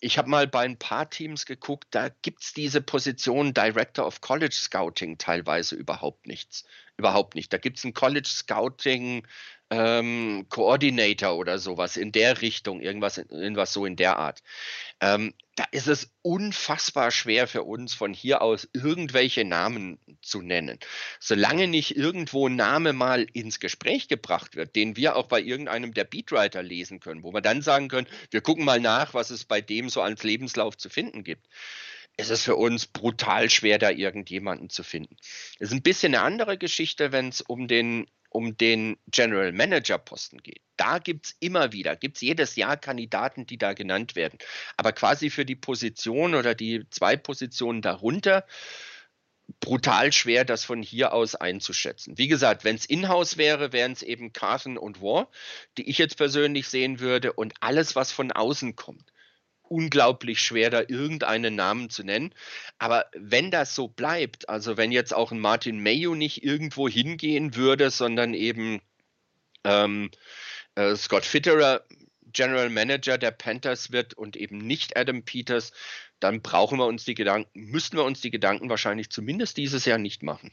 ich habe mal bei ein paar Teams geguckt, da gibt es diese Position Director of College Scouting teilweise überhaupt nichts. Überhaupt nicht. Da gibt es ein College Scouting ähm, Coordinator oder sowas in der Richtung, irgendwas, irgendwas so in der Art. Ähm, da ist es unfassbar schwer für uns von hier aus irgendwelche Namen zu nennen. Solange nicht irgendwo ein Name mal ins Gespräch gebracht wird, den wir auch bei irgendeinem der Beatwriter lesen können, wo wir dann sagen können, wir gucken mal nach, was es bei dem so als Lebenslauf zu finden gibt es ist für uns brutal schwer, da irgendjemanden zu finden. Es ist ein bisschen eine andere Geschichte, wenn es um den um den General Manager Posten geht. Da gibt es immer wieder, gibt es jedes Jahr Kandidaten, die da genannt werden. Aber quasi für die Position oder die zwei Positionen darunter, brutal schwer, das von hier aus einzuschätzen. Wie gesagt, wenn es in-house wäre, wären es eben Carson und War, die ich jetzt persönlich sehen würde und alles, was von außen kommt unglaublich schwer, da irgendeinen Namen zu nennen. Aber wenn das so bleibt, also wenn jetzt auch ein Martin Mayo nicht irgendwo hingehen würde, sondern eben ähm, äh, Scott Fitterer General Manager der Panthers wird und eben nicht Adam Peters, dann brauchen wir uns die Gedanken, müssten wir uns die Gedanken wahrscheinlich zumindest dieses Jahr nicht machen.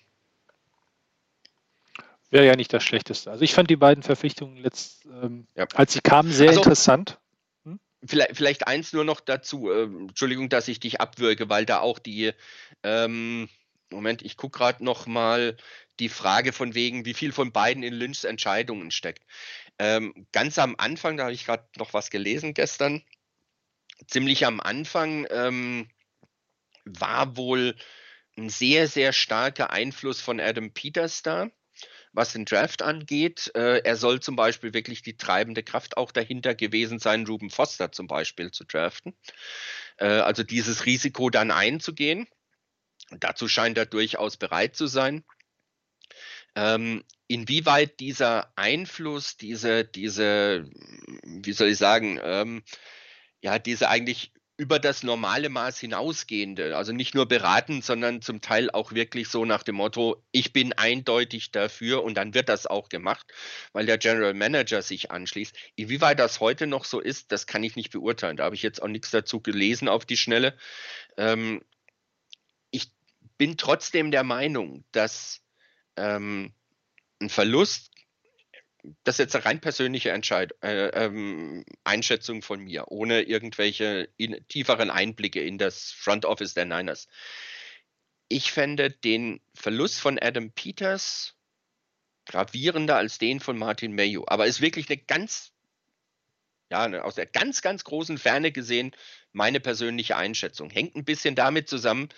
Wäre ja nicht das Schlechteste. Also ich fand die beiden Verpflichtungen letzt, ähm, ja. als sie kamen, sehr also, interessant. Vielleicht, vielleicht, eins nur noch dazu. Äh, Entschuldigung, dass ich dich abwürge, weil da auch die, ähm, Moment, ich gucke gerade noch mal die Frage von wegen, wie viel von beiden in Lynchs Entscheidungen steckt. Ähm, ganz am Anfang, da habe ich gerade noch was gelesen gestern, ziemlich am Anfang ähm, war wohl ein sehr, sehr starker Einfluss von Adam Peters da was den Draft angeht. Äh, er soll zum Beispiel wirklich die treibende Kraft auch dahinter gewesen sein, Ruben Foster zum Beispiel zu draften. Äh, also dieses Risiko dann einzugehen. Dazu scheint er durchaus bereit zu sein. Ähm, inwieweit dieser Einfluss, diese, diese, wie soll ich sagen, ähm, ja, diese eigentlich über das normale Maß hinausgehende, also nicht nur beraten, sondern zum Teil auch wirklich so nach dem Motto, ich bin eindeutig dafür und dann wird das auch gemacht, weil der General Manager sich anschließt. Inwieweit das heute noch so ist, das kann ich nicht beurteilen. Da habe ich jetzt auch nichts dazu gelesen auf die Schnelle. Ähm, ich bin trotzdem der Meinung, dass ähm, ein Verlust das ist jetzt eine rein persönliche Entscheid äh, ähm, Einschätzung von mir, ohne irgendwelche in, tieferen Einblicke in das Front Office der Niners. Ich fände den Verlust von Adam Peters gravierender als den von Martin Mayo. Aber ist wirklich eine ganz, ja, aus der ganz, ganz großen Ferne gesehen meine persönliche Einschätzung. Hängt ein bisschen damit zusammen,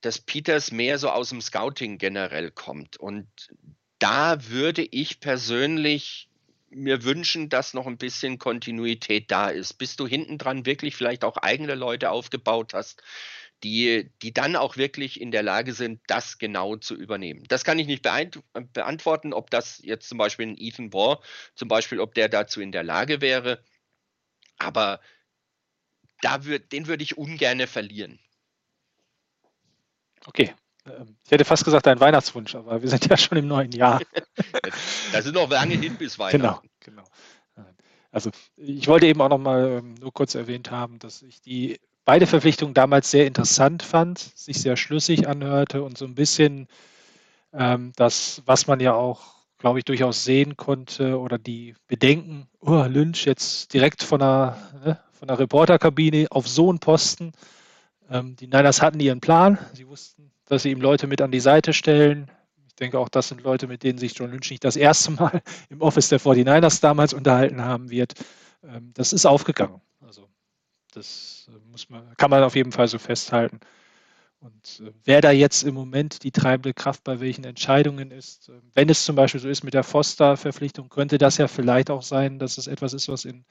dass Peters mehr so aus dem Scouting generell kommt und da würde ich persönlich mir wünschen, dass noch ein bisschen Kontinuität da ist, bis du hinten dran wirklich vielleicht auch eigene Leute aufgebaut hast, die, die dann auch wirklich in der Lage sind, das genau zu übernehmen. Das kann ich nicht beantworten, ob das jetzt zum Beispiel ein Ethan Bohr, zum Beispiel, ob der dazu in der Lage wäre. Aber da würd, den würde ich ungern verlieren. Okay, ich hätte fast gesagt, ein Weihnachtswunsch, aber wir sind ja schon im neuen Jahr. da sind noch lange hin bis Weihnachten. Genau, genau. Also ich wollte eben auch noch mal ähm, nur kurz erwähnt haben, dass ich die beide Verpflichtungen damals sehr interessant fand, sich sehr schlüssig anhörte und so ein bisschen ähm, das, was man ja auch, glaube ich, durchaus sehen konnte oder die Bedenken, oh, Lynch jetzt direkt von der, ne, von der Reporterkabine auf so einen Posten. Ähm, die Niners hatten ihren Plan, sie wussten, dass sie ihm Leute mit an die Seite stellen. Ich denke auch, das sind Leute, mit denen sich John Lynch nicht das erste Mal im Office der 49ers damals unterhalten haben wird. Ähm, das ist aufgegangen. Also das äh, muss man, kann man auf jeden Fall so festhalten. Und äh, wer da jetzt im Moment die treibende Kraft bei welchen Entscheidungen ist, äh, wenn es zum Beispiel so ist mit der Foster-Verpflichtung, könnte das ja vielleicht auch sein, dass es etwas ist, was in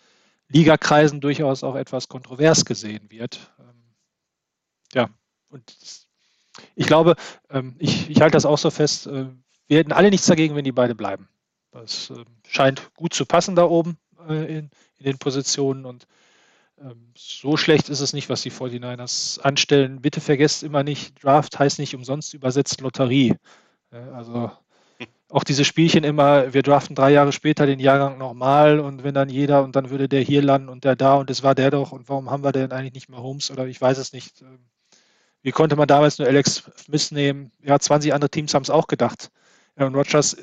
Ligakreisen durchaus auch etwas kontrovers gesehen wird. Ähm, ja, und ich glaube, ähm, ich, ich halte das auch so fest, äh, wir hätten alle nichts dagegen, wenn die beide bleiben. Das äh, scheint gut zu passen da oben äh, in, in den Positionen und ähm, so schlecht ist es nicht, was die 49ers anstellen. Bitte vergesst immer nicht, Draft heißt nicht umsonst übersetzt Lotterie. Also auch diese Spielchen immer, wir draften drei Jahre später den Jahrgang nochmal und wenn dann jeder und dann würde der hier landen und der da und es war der doch und warum haben wir denn eigentlich nicht mehr Holmes oder ich weiß es nicht. Wie konnte man damals nur Alex Smith nehmen? Ja, 20 andere Teams haben es auch gedacht. Aaron Rodgers,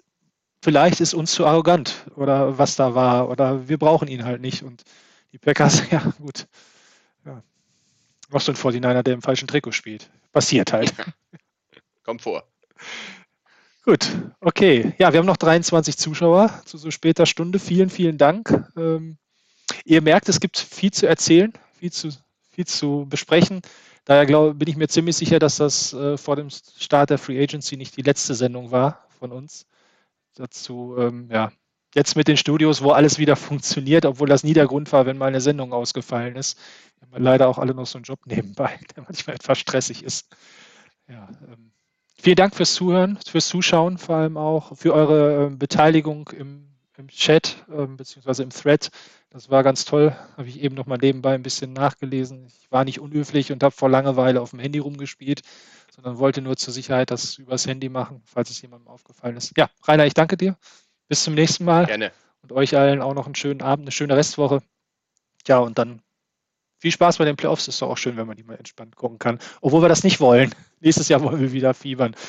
vielleicht ist uns zu arrogant oder was da war oder wir brauchen ihn halt nicht. Und die Packers, ja gut. Ja. Noch so ein 49er, der im falschen Trikot spielt. Passiert halt. Kommt vor. Gut, okay. Ja, wir haben noch 23 Zuschauer zu so später Stunde. Vielen, vielen Dank. Ähm, ihr merkt, es gibt viel zu erzählen, viel zu, viel zu besprechen. Daher glaub, bin ich mir ziemlich sicher, dass das äh, vor dem Start der Free Agency nicht die letzte Sendung war von uns. Dazu, ähm, ja, jetzt mit den Studios, wo alles wieder funktioniert, obwohl das nie der Grund war, wenn mal eine Sendung ausgefallen ist. Wir haben leider auch alle noch so einen Job nebenbei, der manchmal etwas stressig ist. Ja, ähm, vielen Dank fürs Zuhören, fürs Zuschauen, vor allem auch für eure äh, Beteiligung im im Chat ähm, beziehungsweise im Thread. Das war ganz toll. Habe ich eben noch mal nebenbei ein bisschen nachgelesen. Ich war nicht unhöflich und habe vor Langeweile auf dem Handy rumgespielt, sondern wollte nur zur Sicherheit das übers Handy machen, falls es jemandem aufgefallen ist. Ja, Rainer, ich danke dir. Bis zum nächsten Mal. Gerne. Und euch allen auch noch einen schönen Abend, eine schöne Restwoche. Ja, und dann viel Spaß bei den Playoffs. Ist doch auch schön, wenn man die mal entspannt gucken kann. Obwohl wir das nicht wollen. Nächstes Jahr wollen wir wieder fiebern.